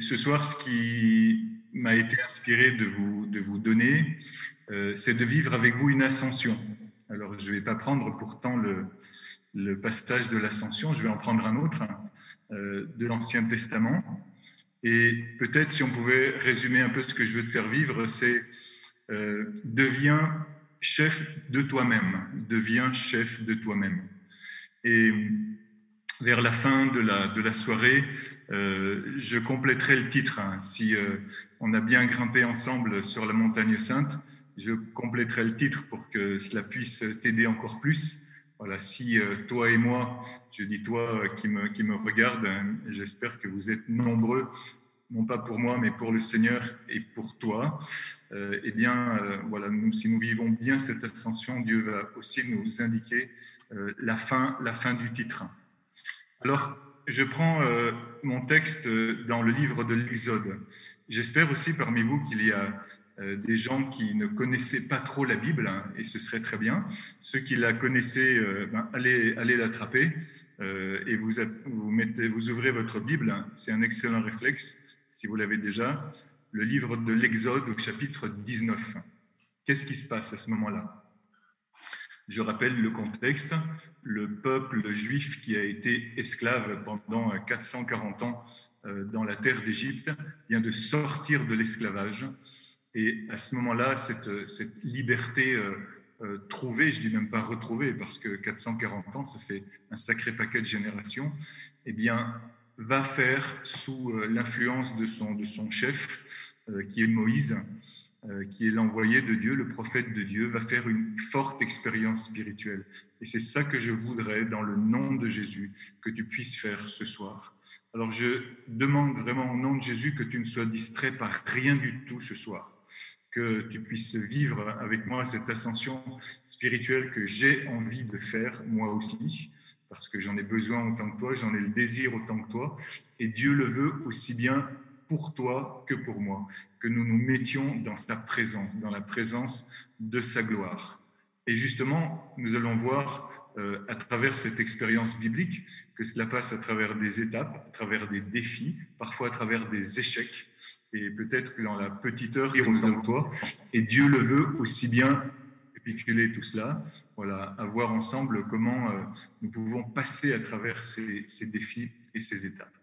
ce soir, ce qui m'a été inspiré de vous, de vous donner, euh, c'est de vivre avec vous une ascension. Alors, je ne vais pas prendre pourtant le, passage de l'ascension, je vais en prendre un autre euh, de l'Ancien Testament. Et peut-être si on pouvait résumer un peu ce que je veux te faire vivre, c'est euh, deviens chef de toi-même, deviens chef de toi-même. Et vers la fin de la, soirée, euh, je compléterai le titre. Hein. Si euh, on a bien grimpé ensemble sur la montagne sainte, je compléterai le titre pour que cela puisse t'aider encore plus. Voilà, si euh, toi et moi, je dis toi qui me, regarde, hein, j'espère que vous êtes nombreux, non pas pour moi, mais pour le Seigneur et pour toi. eh bien, voilà, si nous vivons bien cette ascension, Dieu va aussi nous indiquer la fin, la fin du titre. Alors, je prends euh, mon texte dans le livre de l'Exode. J'espère aussi parmi vous qu'il y a euh, des gens qui ne connaissaient pas trop la Bible, hein, et ce serait très bien. Ceux qui la connaissaient, euh, ben, allez, allez l'attraper et vous, vous, mettez, vous ouvrez votre Bible. Hein. C'est un excellent réflexe si vous l'avez déjà. Le livre de l'Exode au chapitre 19. Qu'est-ce qui se passe à ce moment-là? Je rappelle le contexte. Le peuple juif qui a été esclave pendant 440 ans euh, dans la terre d'Égypte vient de sortir de l'esclavage. Et à ce moment-là, cette, liberté euh, euh, trouvée, je dis même pas retrouvée, parce que 440 ans, ça fait un sacré paquet de générations, eh bien, va faire sous l'influence de son, de son chef, qui est Moïse, euh, qui est l'envoyé de Dieu, le prophète de Dieu, va faire une forte expérience spirituelle. Et c'est ça que je voudrais, dans le nom de Jésus, que tu puisses faire ce soir. Alors je demande vraiment au nom de Jésus que tu ne sois distrait par rien du tout ce soir, que tu puisses vivre avec moi cette ascension spirituelle que j'ai envie de faire, moi aussi, parce que j'en ai besoin autant que toi, j'en ai le désir autant que toi, et Dieu le veut aussi bien pour toi que pour moi, que nous nous mettions dans sa présence, dans la présence de sa gloire. Et justement, nous allons voir euh, à travers cette expérience biblique que cela passe à travers des étapes, à travers des défis, parfois à travers des échecs, et peut-être que dans la petite heure que nous avons toi, et Dieu le veut aussi bien épiculer tout cela, voilà, à voir ensemble comment euh, nous pouvons passer à travers ces, ces défis et ces étapes.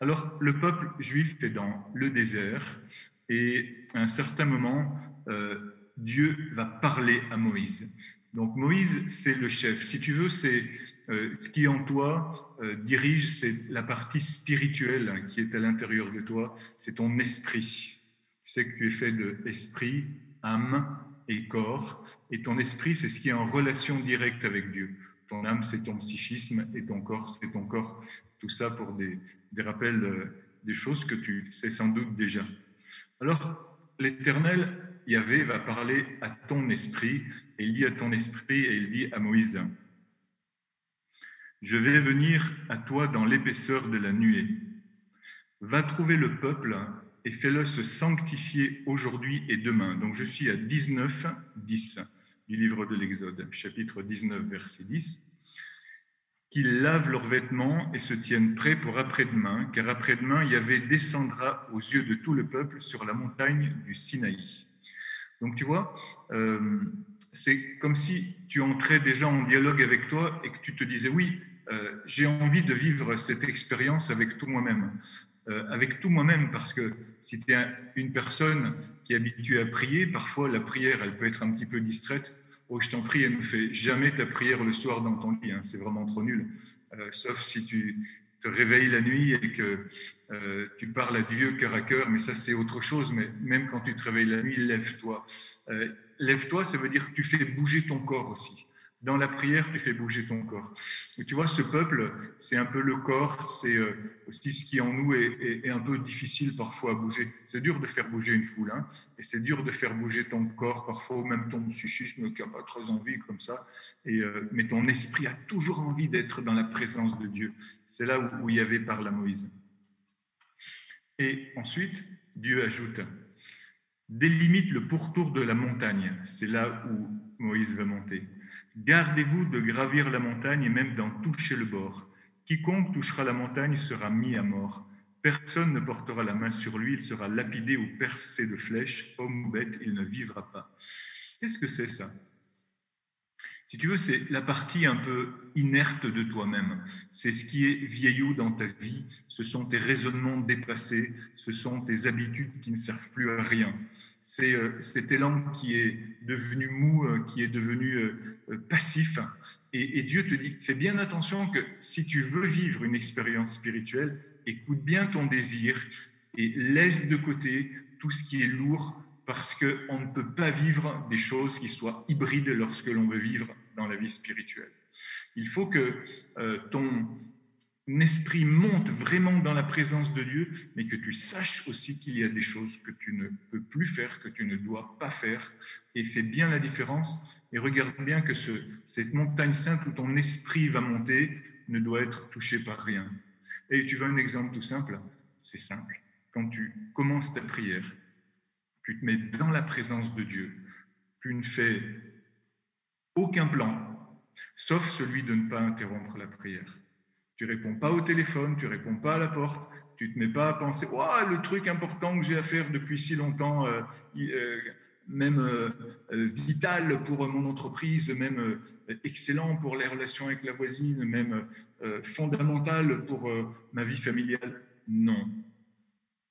Alors, le peuple juif est dans le désert et à un certain moment, euh, Dieu va parler à Moïse. Donc, Moïse, c'est le chef. Si tu veux, c'est euh, ce qui en toi euh, dirige, c'est la partie spirituelle qui est à l'intérieur de toi, c'est ton esprit. Tu sais que tu es fait de esprit, âme et corps, et ton esprit, c'est ce qui est en relation directe avec Dieu. Ton âme, c'est ton psychisme, et ton corps, c'est ton corps. Tout ça pour des, rappels euh, des choses que tu sais sans doute déjà. Alors, l'Éternel, Yahvé, va parler à ton esprit, et il dit à ton esprit, et il dit à Moïse, Je vais venir à toi dans l'épaisseur de la nuée. Va trouver le peuple et fais-le se sanctifier aujourd'hui et demain. Donc je suis à 19, 10 du livre de l'Exode, chapitre 19, verset 10 qu'ils lavent leurs vêtements et se tiennent prêts pour après-demain, car après-demain, Yahvé descendra aux yeux de tout le peuple sur la montagne du Sinaï. Donc tu vois, euh, c'est comme si tu entrais déjà en dialogue avec toi et que tu te disais, oui, euh, j'ai envie de vivre cette expérience avec tout moi-même. Euh, avec tout moi-même, parce que si tu es une personne qui est habituée à prier, parfois la prière, elle peut être un petit peu distraite Oh, je t'en prie, ne fais jamais ta prière le soir dans ton lit, hein, c'est vraiment trop nul. Euh, sauf si tu te réveilles la nuit et que euh, tu parles à Dieu cœur à cœur, mais ça c'est autre chose. Mais même quand tu te réveilles la nuit, lève-toi. Euh, lève-toi, ça veut dire que tu fais bouger ton corps aussi. Dans la prière, tu fais bouger ton corps. Tu vois, ce peuple, c'est un peu le corps, c'est euh, aussi ce qui en nous est, un peu difficile parfois à bouger. C'est dur de faire bouger une foule, hein, et c'est dur de faire bouger ton corps, parfois, même ton psychisme qui n'a pas trop envie comme ça. Euh, mais ton esprit a toujours envie d'être dans la présence de Dieu. C'est là où, où il y avait par la Moïse. Et ensuite, Dieu ajoute délimite le pourtour de la montagne. C'est là où Moïse va monter. Gardez-vous de gravir la montagne et même d'en toucher le bord. Quiconque touchera la montagne sera mis à mort. Personne ne portera la main sur lui, il sera lapidé ou percé de flèches, homme ou bête, il ne vivra pas. Qu'est-ce que c'est ça? Si tu veux, c'est la partie un peu inerte de toi-même. C'est ce qui est vieillot dans ta vie. Ce sont tes raisonnements dépassés. Ce sont tes habitudes qui ne servent plus à rien. C'est euh, cet élan qui est devenu mou, euh, qui est devenu euh, passif. Et, et Dieu te dit, fais bien attention que si tu veux vivre une expérience spirituelle, écoute bien ton désir et laisse de côté tout ce qui est lourd parce qu'on ne peut pas vivre des choses qui soient hybrides lorsque l'on veut vivre dans la vie spirituelle. Il faut que euh, ton esprit monte vraiment dans la présence de Dieu, mais que tu saches aussi qu'il y a des choses que tu ne peux plus faire, que tu ne dois pas faire, et fais bien la différence, et regarde bien que ce, cette montagne sainte où ton esprit va monter ne doit être touché par rien. Et tu veux un exemple tout simple? C'est simple. Quand tu commences ta prière, tu te mets dans la présence de Dieu. Tu ne fais aucun plan, sauf celui de ne pas interrompre la prière. Tu réponds pas au téléphone, tu réponds pas à la porte, tu te mets pas à penser oh, le truc important que j'ai à faire depuis si longtemps, euh, euh, même euh, vital pour mon entreprise, même excellent pour les relations avec la voisine, même fondamental pour ma vie familiale. Non,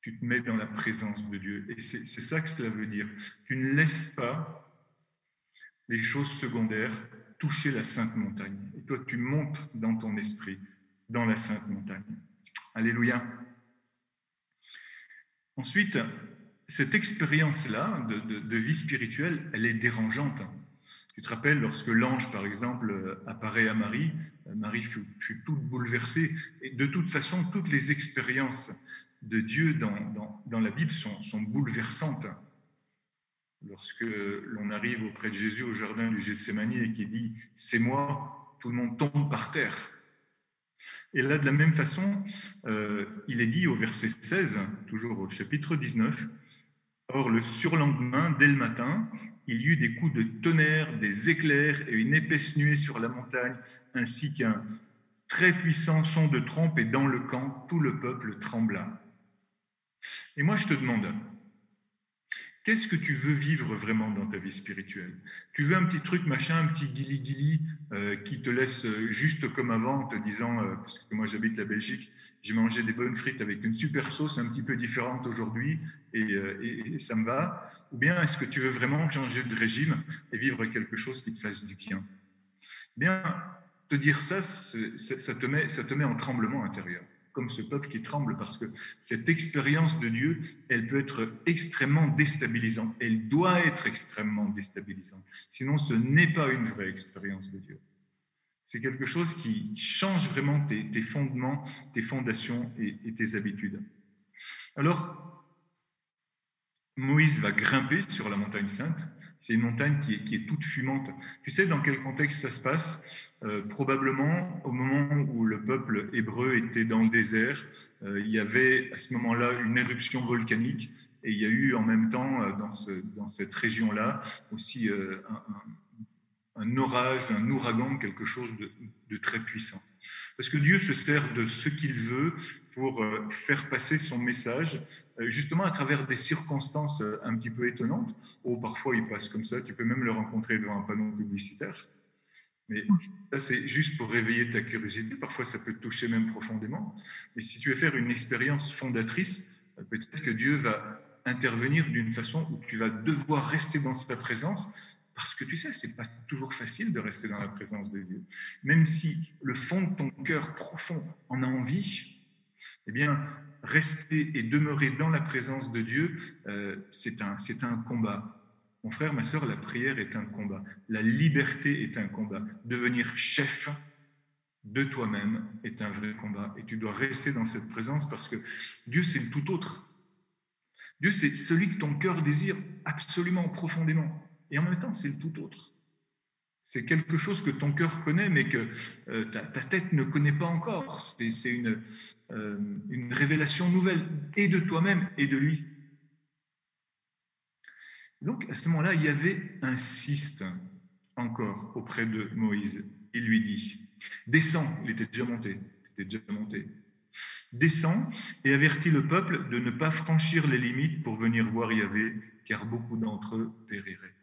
tu te mets dans la présence de Dieu. Et c'est ça que cela veut dire. Tu ne laisses pas les choses secondaires toucher la sainte montagne. Et toi, tu montes dans ton esprit, dans la sainte montagne. Alléluia. Ensuite, cette expérience-là de, vie spirituelle, elle est dérangeante. Tu te rappelles lorsque l'ange, par exemple, apparaît à Marie, Marie fut, toute bouleversée. Et de toute façon, toutes les expériences de Dieu dans, la Bible sont, bouleversantes. Lorsque l'on arrive auprès de Jésus au jardin du Gethsemane et qui dit C'est moi, tout le monde tombe par terre. Et là, de la même façon, euh, il est dit au verset 16, toujours au chapitre 19, Or, le surlendemain, dès le matin, il y eut des coups de tonnerre, des éclairs et une épaisse nuée sur la montagne, ainsi qu'un très puissant son de trompe, et dans le camp, tout le peuple trembla. Et moi, je te demande, qu'est-ce que tu veux vivre vraiment dans ta vie spirituelle? Tu veux un petit truc, machin, un petit guili-guili euh, qui te laisse juste comme avant te disant, euh, parce que moi j'habite la Belgique, j'ai mangé des bonnes frites avec une super sauce un petit peu différente aujourd'hui et, euh, ça me va. Ou bien est-ce que tu veux vraiment changer de régime et vivre quelque chose qui te fasse du bien? Eh Bien, te dire ça, ça te, met, ça te met en tremblement intérieur comme ce peuple qui tremble parce que cette expérience de Dieu, elle peut être extrêmement déstabilisante. Elle doit être extrêmement déstabilisante. Sinon, ce n'est pas une vraie expérience de Dieu. C'est quelque chose qui change vraiment tes, fondements, tes fondations et, tes habitudes. Alors, Moïse va grimper sur la montagne sainte c'est une montagne qui est, toute fumante. Tu sais dans quel contexte ça se passe? Euh, Probablement au moment où le peuple hébreu était dans le désert, euh, il y avait à ce moment-là une éruption volcanique et il y a eu en même temps euh, dans, ce, dans cette région-là aussi un, orage, un ouragan, quelque chose de, de très puissant. Parce que Dieu se sert de ce qu'il veut pour faire passer son message, justement à travers des circonstances un petit peu étonnantes. Ou parfois il passe comme ça, tu peux même le rencontrer devant un panneau publicitaire. Mais ça, c'est juste pour réveiller ta curiosité. Parfois, ça peut te toucher même profondément. Mais si tu veux faire une expérience fondatrice, peut-être que Dieu va intervenir d'une façon où tu vas devoir rester dans sa présence parce que tu sais, c'est pas toujours facile de rester dans la présence de Dieu. Même si le fond de ton cœur profond en a envie, eh bien, rester et demeurer dans la présence de Dieu, euh, c'est un, c'est un combat. Mon frère, ma soeur, la prière est un combat. La liberté est un combat. Devenir chef de toi-même est un vrai combat. Et tu dois rester dans cette présence parce que Dieu, c'est le tout autre. Dieu, c'est celui que ton cœur désire absolument profondément. Et en même temps, c'est le tout autre. C'est quelque chose que ton cœur connaît, mais que euh, ta, tête ne connaît pas encore. C'est euh, une révélation nouvelle, et de toi-même, et de lui. Donc, à ce moment-là, il y avait un encore auprès de Moïse. Il lui dit Descends, il était déjà monté, il était déjà monté. Descends et avertis le peuple de ne pas franchir les limites pour venir voir Yahvé, car beaucoup d'entre eux périraient.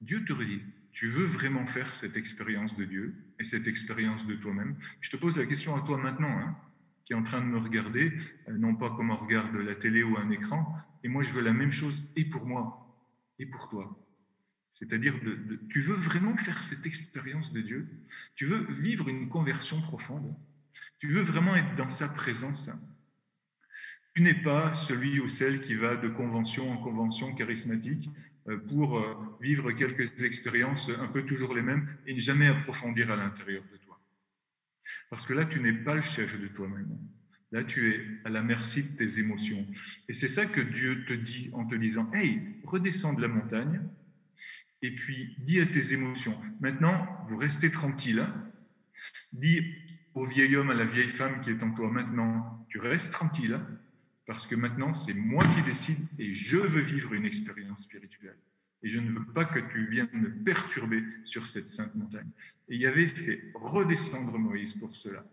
Dieu te redit, tu veux vraiment faire cette expérience de Dieu et cette expérience de toi-même? Je te pose la question à toi maintenant, hein, qui est en train de me regarder, euh, non pas comme on regarde la télé ou un écran, et moi je veux la même chose et pour moi pour toi. C'est-à-dire, tu veux vraiment faire cette expérience de Dieu? Tu veux vivre une conversion profonde? Tu veux vraiment être dans sa présence? Tu n'es pas celui ou celle qui va de convention en convention charismatique euh, pour euh, vivre quelques expériences un peu toujours les mêmes et ne jamais approfondir à l'intérieur de toi. Parce que là, tu n'es pas le chef de toi-même. Là, tu es à la merci de tes émotions. Et c'est ça que Dieu te dit en te disant, Hey, redescends de la montagne et puis dis à tes émotions, maintenant, vous restez tranquille. Dis au vieil homme, à la vieille femme qui est en toi, maintenant, tu restes tranquille parce que maintenant, c'est moi qui décide et je veux vivre une expérience spirituelle. Et je ne veux pas que tu viennes me perturber sur cette sainte montagne. Et il avait fait redescendre Moïse pour cela.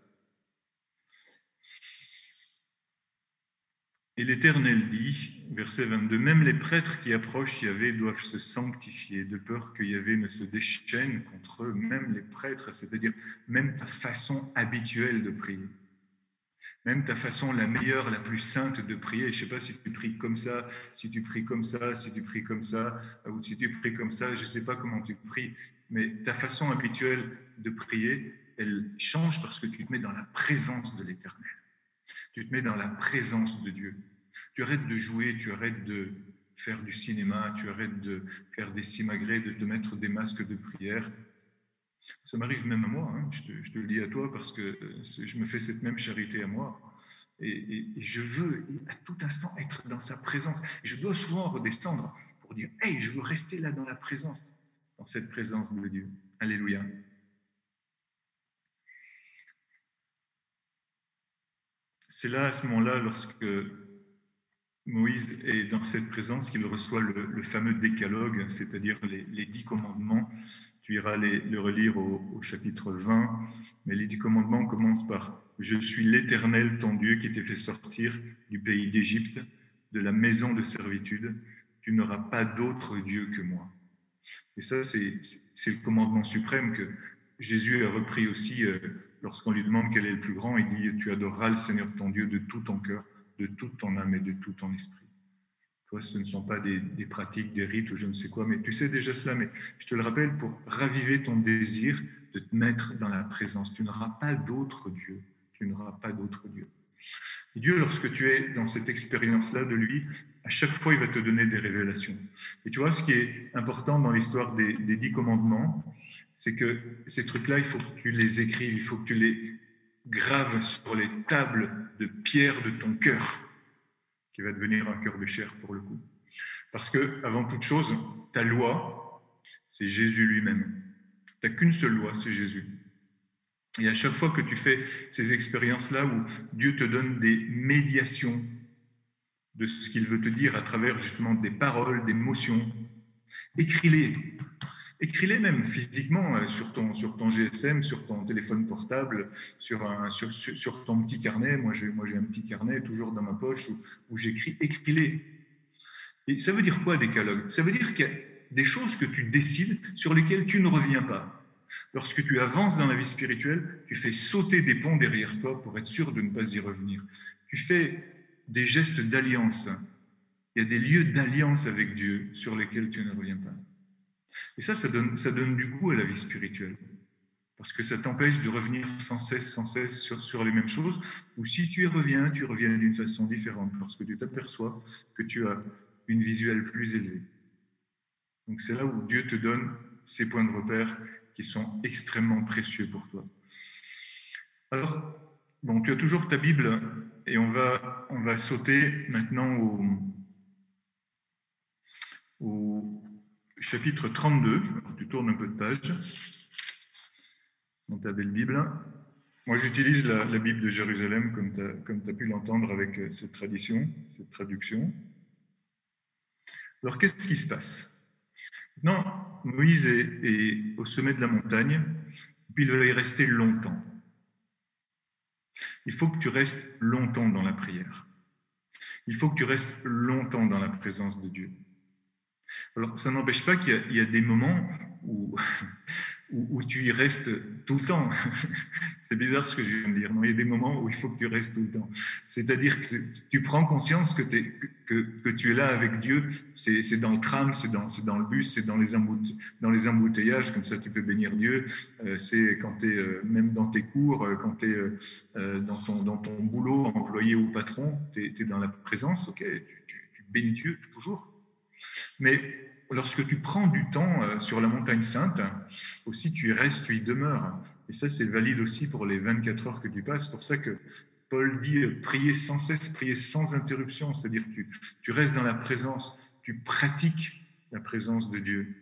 Et l'Éternel dit, verset 22, Même les prêtres qui approchent Yahvé doivent se sanctifier, de peur que Yahvé ne se déchaîne contre eux, même les prêtres, c'est-à-dire même ta façon habituelle de prier même ta façon la meilleure, la plus sainte de prier. Je ne sais pas si tu pries comme ça, si tu pries comme ça, si tu pries comme ça, ou si tu pries comme ça, je ne sais pas comment tu pries, mais ta façon habituelle de prier, elle change parce que tu te mets dans la présence de l'Éternel. Tu te mets dans la présence de Dieu. Tu arrêtes de jouer, tu arrêtes de faire du cinéma, tu arrêtes de faire des simagrées, de te mettre des masques de prière, ça m'arrive même à moi, hein. je, te, le dis à toi parce que euh, je me fais cette même charité à moi. Et, je veux à tout instant être dans sa présence. Je dois souvent redescendre pour dire Hey, je veux rester là dans la présence, dans cette présence de Dieu. Alléluia. C'est là, à ce moment-là, lorsque Moïse est dans cette présence qu'il reçoit le, fameux décalogue, c'est-à-dire les, dix commandements tu iras les, le relire au, chapitre 20, mais les dix commandements commencent par Je suis l'Éternel, ton Dieu, qui t'ai fait sortir du pays d'Égypte, de la maison de servitude. Tu n'auras pas d'autre Dieu que moi. Et ça, c'est le commandement suprême que Jésus a repris aussi euh, lorsqu'on lui demande quel est le plus grand. Il dit Tu adoreras le Seigneur ton Dieu de tout ton cœur, de toute ton âme et de tout ton esprit ce ne sont pas des, pratiques, des rites ou je ne sais quoi, mais tu sais déjà cela, mais je te le rappelle pour raviver ton désir de te mettre dans la présence. Tu n'auras pas d'autre Dieu. Tu n'auras pas d'autre Dieu. Dieu, lorsque tu es dans cette expérience-là de lui, à chaque fois, il va te donner des révélations. Et tu vois, ce qui est important dans l'histoire des, des dix commandements, c'est que ces trucs-là, il faut que tu les écrives, il faut que tu les graves sur les tables de pierre de ton cœur qui va devenir un cœur de chair pour le coup. Parce que, avant toute chose, ta loi, c'est Jésus lui-même. Tu n'as qu'une seule loi, c'est Jésus. Et à chaque fois que tu fais ces expériences-là où Dieu te donne des médiations de ce qu'il veut te dire à travers justement des paroles, des motions, écris-les. Écris-les même physiquement euh, sur ton, GSM, sur ton téléphone portable, sur, ton petit carnet. Moi, j'ai, moi, j'ai un petit carnet toujours dans ma poche où, où j'écris. Écris-les. Et ça veut dire quoi, décalogue Ça veut dire qu'il y a des choses que tu décides sur lesquelles tu ne reviens pas. Lorsque tu avances dans la vie spirituelle, tu fais sauter des ponts derrière toi pour être sûr de ne pas y revenir. Tu fais des gestes d'alliance. Il y a des lieux d'alliance avec Dieu sur lesquels tu ne reviens pas. Et ça, ça donne, ça donne du goût à la vie spirituelle. Parce que ça t'empêche de revenir sans cesse, sans cesse sur, sur les mêmes choses. Ou si tu y reviens, tu reviens d'une façon différente parce que tu t'aperçois que tu as une visuelle plus élevée. Donc c'est là où Dieu te donne ces points de repère qui sont extrêmement précieux pour toi. Alors, bon, tu as toujours ta Bible et on va, on va sauter maintenant au, au chapitre 32. tu tournes un peu de page dans ta belle Bible. Moi, j'utilise la, Bible de Jérusalem, comme tu as, pu l'entendre avec euh, cette tradition, cette traduction. Alors, qu'est-ce qui se passe? Non, Moïse est, au sommet de la montagne, puis il va y rester longtemps. Il faut que tu restes longtemps dans la prière. Il faut que tu restes longtemps dans la présence de Dieu. Alors, ça n'empêche pas qu'il y, a des moments où, où, tu y restes tout le temps. C'est bizarre ce que je viens de dire. Non, il y a des moments où il faut que tu restes tout le temps. C'est-à-dire que tu prends conscience que, tu es là avec Dieu. C'est dans le tram, c'est dans, le bus, c'est dans, les embouteillages. Comme ça, tu peux bénir Dieu. Euh, c'est quand tu es euh, même dans tes cours, euh, quand tu es dans, ton, boulot, employé ou patron, tu es, dans la présence. Tu bénis Dieu toujours. Mais lorsque tu prends du temps euh, sur la montagne sainte, aussi tu y restes, tu y demeures. Et ça, c'est valide aussi pour les 24 heures que tu passes. C'est pour ça que Paul dit euh, prier sans cesse, prier sans interruption. C'est-à-dire que tu, restes dans la présence, tu pratiques la présence de Dieu.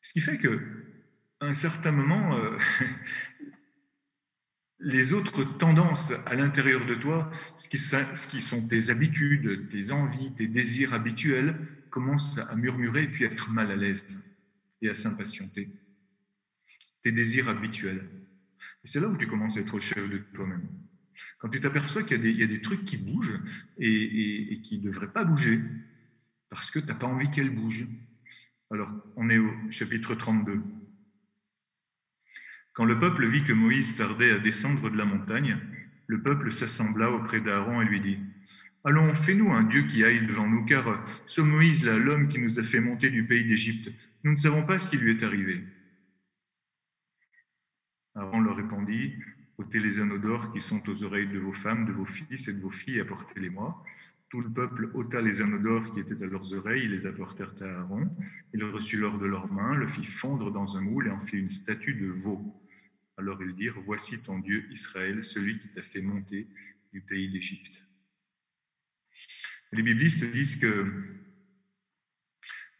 Ce qui fait que, un certain moment, euh, les autres tendances à l'intérieur de toi, ce qui, sont tes habitudes, tes envies, tes désirs habituels, commencent à murmurer et puis à être mal à l'aise et à s'impatienter. Tes désirs habituels. Et c'est là où tu commences à être chef de toi-même. Quand tu t'aperçois qu'il y, a des trucs qui bougent et, et qui ne devraient pas bouger, parce que tu n'as pas envie qu'elles bougent. Alors, on est au chapitre 32. Quand le peuple vit que Moïse tardait à descendre de la montagne, le peuple s'assembla auprès d'Aaron et lui dit Allons, fais-nous un Dieu qui aille devant nous, car ce Moïse-là, l'homme qui nous a fait monter du pays d'Égypte, nous ne savons pas ce qui lui est arrivé. Aaron leur répondit ôtez les anneaux d'or qui sont aux oreilles de vos femmes, de vos fils et de vos filles, apportez-les-moi. Tout le peuple ôta les anneaux d'or qui étaient à leurs oreilles, ils les apportèrent à Aaron. Il reçut l'or de leurs mains, le fit fondre dans un moule et en fit une statue de veau. Alors ils dirent, Voici ton Dieu Israël, celui qui t'a fait monter du pays d'Égypte. Les biblistes disent que,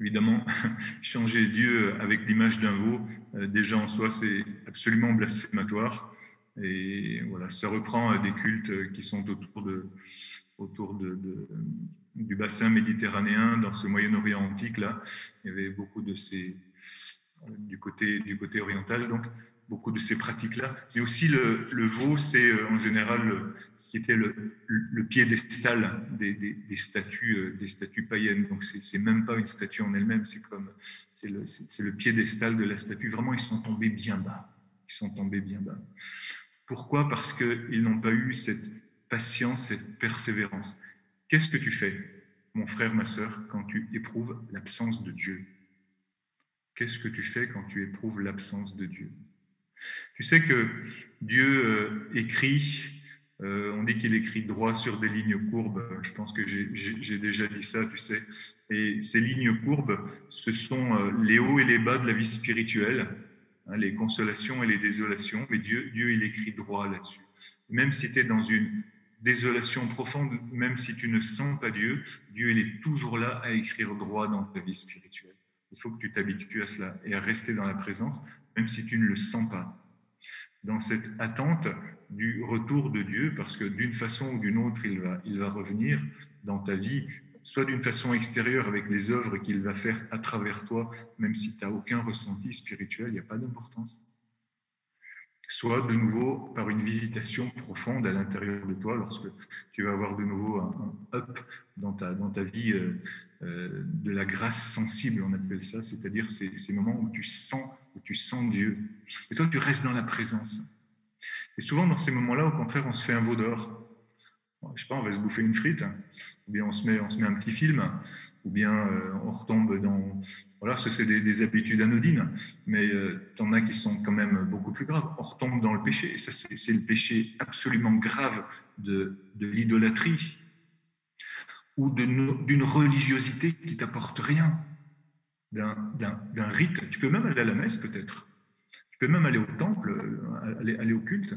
évidemment, changer Dieu avec l'image d'un veau, euh, déjà en soi, c'est absolument blasphématoire. Et voilà, ça reprend des cultes qui sont autour, de, autour du bassin méditerranéen, dans ce Moyen-Orient antique. Là, il y avait beaucoup de ces du côté, du côté oriental. Donc, beaucoup de ces pratiques-là. Mais aussi le, veau, c'est euh, en général ce qui était le, piédestal des, des, des, statues, euh, des statues païennes. Donc c'est même pas une statue en elle-même, c'est comme c'est le, le piédestal de la statue. Vraiment, ils sont tombés bien bas. Ils sont tombés bien bas. Pourquoi? Parce qu'ils n'ont pas eu cette patience, cette persévérance. Qu'est-ce que tu fais, mon frère, ma sœur, quand tu éprouves l'absence de Dieu? Qu'est-ce que tu fais quand tu éprouves l'absence de Dieu? Tu sais que Dieu euh, écrit, euh, on dit qu'il écrit droit sur des lignes courbes. Je pense que j'ai déjà dit ça, tu sais. Et ces lignes courbes, ce sont euh, les hauts et les bas de la vie spirituelle, hein, les consolations et les désolations. Mais Dieu, Dieu il écrit droit là-dessus. Même si tu es dans une désolation profonde, même si tu ne sens pas Dieu, Dieu il est toujours là à écrire droit dans ta vie spirituelle. Il faut que tu t'habitues à cela et à rester dans la présence même si tu ne le sens pas, dans cette attente du retour de Dieu, parce que d'une façon ou d'une autre, il va, revenir dans ta vie, soit d'une façon extérieure avec les œuvres qu'il va faire à travers toi, même si tu n'as aucun ressenti spirituel, il n'y a pas d'importance soit de nouveau par une visitation profonde à l'intérieur de toi, lorsque tu vas avoir de nouveau un, up dans ta, dans ta vie euh, euh, de la grâce sensible, on appelle ça, c'est-à-dire ces, ces, moments où tu sens, où tu sens Dieu. Et toi, tu restes dans la présence. Et souvent, dans ces moments-là, au contraire, on se fait un veau je sais pas, on va se bouffer une frite, ou bien on se met, on se met un petit film, ou bien euh, on retombe dans. Voilà, ce c'est des, habitudes anodines, mais euh, en as qui sont quand même beaucoup plus graves. On retombe dans le péché, et ça, c'est le péché absolument grave de, de l'idolâtrie, ou d'une religiosité qui t'apporte rien, d'un rite. Tu peux même aller à la messe, peut-être. Tu peux même aller au temple, euh, aller, aller au culte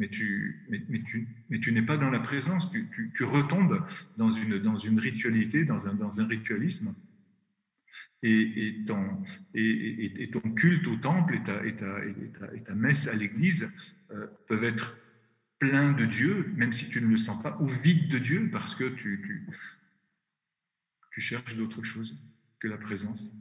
mais tu, n'es pas dans la présence, tu, retombes dans une, ritualité, dans un, ritualisme. Et, ton, culte au temple et ta, messe à l'église euh, peuvent être pleins de Dieu, même si tu ne le sens pas, ou vides de Dieu parce que tu, tu, tu cherches d'autre chose que la présence.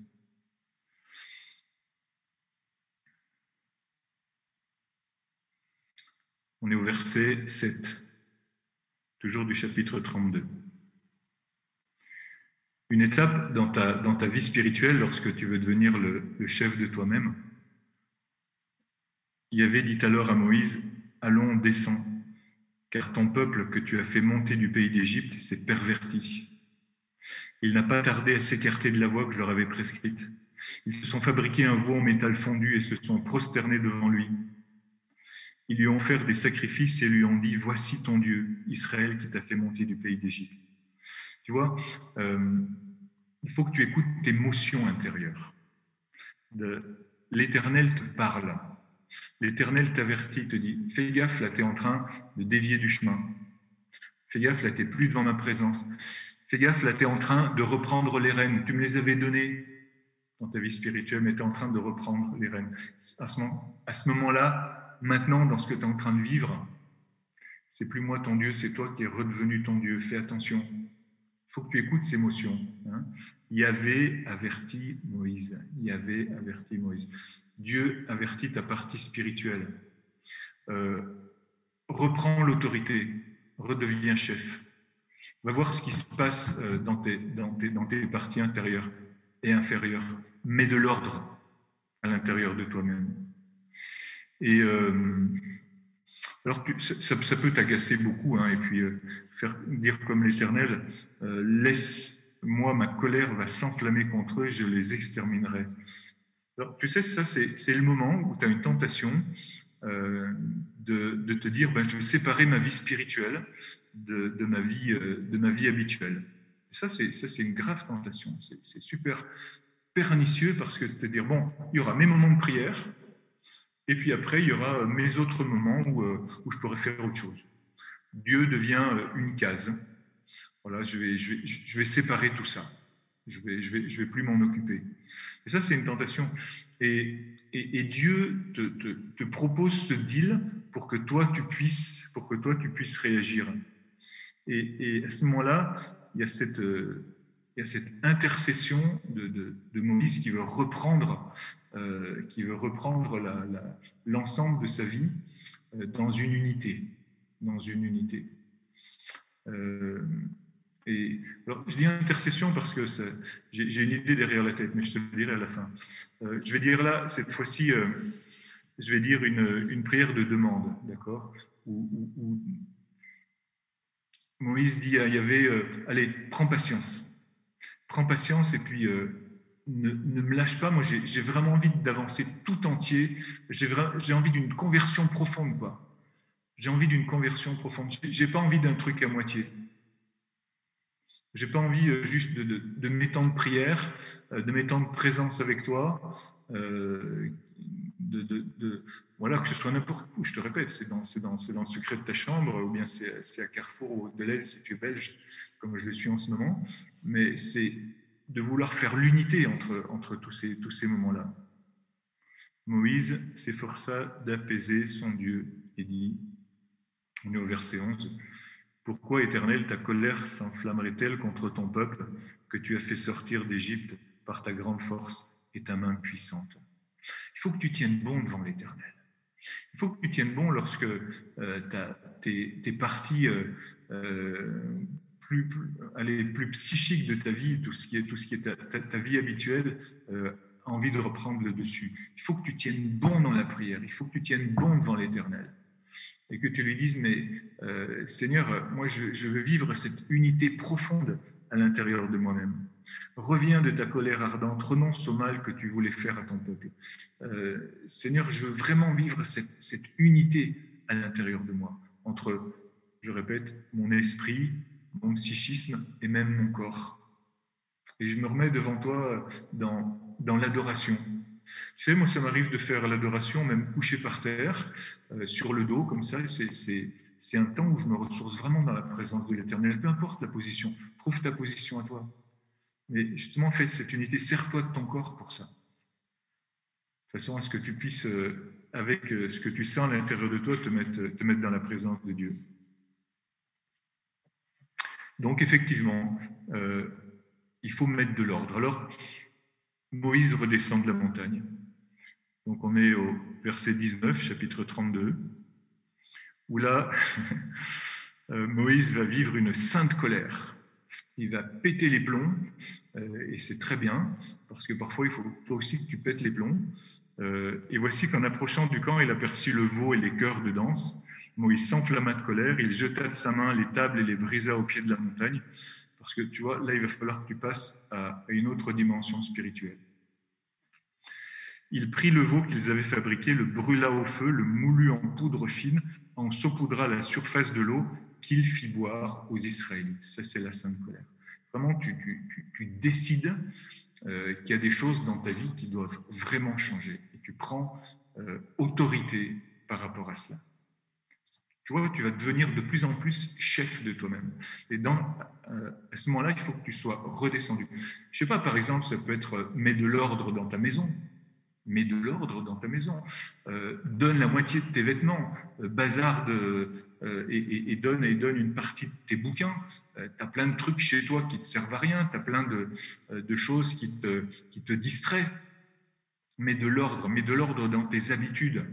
On est au verset 7, toujours du chapitre 32. Une étape dans ta, vie spirituelle, lorsque tu veux devenir le, chef de toi-même, il y avait dit alors à Moïse, Allons, descends, car ton peuple que tu as fait monter du pays d'Égypte s'est perverti. Il n'a pas tardé à s'écarter de la voie que je leur avais prescrite. Ils se sont fabriqués un veau en métal fondu et se sont prosternés devant lui. Ils lui ont offert des sacrifices et lui ont dit, Voici ton Dieu, Israël, qui t'a fait monter du pays d'Égypte. Tu vois, euh, il faut que tu écoutes tes émotions intérieures. L'Éternel te parle. L'Éternel t'avertit, te dit, fais gaffe, là, tu es en train de dévier du chemin. Fais gaffe, là, tu plus devant ma présence. Fais gaffe, là, tu es en train de reprendre les rênes. Tu me les avais données dans ta vie spirituelle, mais tu en train de reprendre les rênes. À ce moment-là, maintenant, dans ce que tu es en train de vivre, c'est plus moi ton Dieu, c'est toi qui es redevenu ton Dieu. Fais attention. Il faut que tu écoutes ces émotions. Hein. Il avait averti Moïse. Il avait averti Moïse. Dieu avertit ta partie spirituelle. Euh, reprends l'autorité, redeviens chef. Va voir ce qui se passe euh, dans tes, dans tes, dans tes parties intérieures et inférieures. Mets de l'ordre à l'intérieur de toi-même. Et euh, alors, ça, peut t'agacer beaucoup, hein, et puis faire dire comme l'Éternel, laisse-moi, ma colère va s'enflammer contre eux, je les exterminerai tu sais, ça, c'est le moment où tu as une tentation euh, de, te dire ben, je vais séparer ma vie spirituelle de, ma, vie, euh, habituelle. Ça, c'est une grave tentation. C'est super pernicieux parce que c'est-à-dire, bon, il y aura mes moments de prière, et puis après, il y aura mes autres moments où, euh, je pourrais faire autre chose. Dieu devient une case. Voilà, je vais, séparer tout ça. Je vais, je vais, plus m'en occuper. Et ça, c'est une tentation. Et, Dieu te, propose ce deal pour que toi, tu puisses, pour que toi, tu puisses réagir. Et, à ce moment-là, il y a cette, intercession de Moïse qui veut reprendre, euh, qui veut reprendre l'ensemble de sa vie euh, dans une unité, dans une unité. Euh, et je dis intercession parce que j'ai une idée derrière la tête, mais je te le dirai à la fin. Je vais dire là, cette fois-ci, je vais dire une, prière de demande, d'accord? Où, Moïse dit à Yahvé, allez, prends patience. Prends patience et puis ne, me lâche pas. Moi, j'ai vraiment envie d'avancer tout entier. J'ai envie d'une conversion profonde, quoi. J'ai envie d'une conversion profonde. J'ai pas envie d'un truc à moitié. J'ai pas envie euh, juste de, de, de mes temps de prière, euh, de mes temps de présence avec toi, euh, voilà, que ce soit n'importe où. Je te répète, c'est dans, le secret de ta chambre, ou bien c'est à Carrefour ou Deleuze si tu es belge, comme je le suis en ce moment. Mais c'est de vouloir faire l'unité entre, entre tous ces, tous ces moments-là. Moïse s'efforça d'apaiser son Dieu et dit, on est au verset 11, pourquoi, Éternel, ta colère s'enflammerait-elle contre ton peuple que tu as fait sortir d'Égypte par ta grande force et ta main puissante? Il faut que tu tiennes bon devant l'Éternel. Il faut que tu tiennes bon lorsque euh, parties euh, euh, plus, plus, plus, psychiques de ta vie, tout ce qui est, tout ce qui est ta, ta, vie habituelle, euh, a envie de reprendre le dessus. Il faut que tu tiennes bon dans la prière. Il faut que tu tiennes bon devant l'Éternel et que tu lui dises, mais euh, Seigneur, moi je, veux vivre cette unité profonde à l'intérieur de moi-même. Reviens de ta colère ardente, renonce au mal que tu voulais faire à ton peuple. Euh, Seigneur, je veux vraiment vivre cette, cette unité à l'intérieur de moi, entre, je répète, mon esprit, mon psychisme et même mon corps. Et je me remets devant toi dans, dans l'adoration, tu sais, moi, ça m'arrive de faire l'adoration, même couché par terre, euh, sur le dos, comme ça. C'est un temps où je me ressource vraiment dans la présence de l'Éternel, peu importe la position. Trouve ta position à toi. Mais justement, fais cette unité, sers-toi de ton corps pour ça. De façon à ce que tu puisses, euh, avec euh, ce que tu sens à l'intérieur de toi, te mettre, te mettre dans la présence de Dieu. Donc, effectivement, il faut mettre de l'ordre. Alors, Moïse redescend de la montagne. Donc on est au verset 19, chapitre 32. où là, euh, Moïse va vivre une sainte colère. Il va péter les plombs, euh, et c'est très bien, parce que parfois il faut toi aussi que tu pètes les plombs. Euh, et voici qu'en approchant du camp, il aperçut le veau et les chœurs de danse. Moïse s'enflamma de colère, il jeta de sa main les tables et les brisa au pied de la montagne, parce que tu vois, là, il va falloir que tu passes à une autre dimension spirituelle. Il prit le veau qu'ils avaient fabriqué, le brûla au feu, le moulut en poudre fine, en saupoudra la surface de l'eau qu'il fit boire aux Israélites. Ça, c'est la sainte colère. Vraiment, tu, décides euh, qu'il y a des choses dans ta vie qui doivent vraiment changer. Et tu prends euh, autorité par rapport à cela. Tu tu vas devenir de plus en plus chef de toi-même. Et dans, euh, à ce moment-là, il faut que tu sois redescendu. Je sais pas, par exemple, ça peut être mets de l'ordre dans ta maison mets de l'ordre dans ta maison. Euh, donne la moitié de tes vêtements, euh, bazar de, euh, et, donne, et donne une partie de tes bouquins. tu as plein de trucs chez toi qui ne te servent à rien, tu as plein de, de, choses qui te, qui te distraient. Mets de l'ordre, mets de l'ordre dans tes habitudes.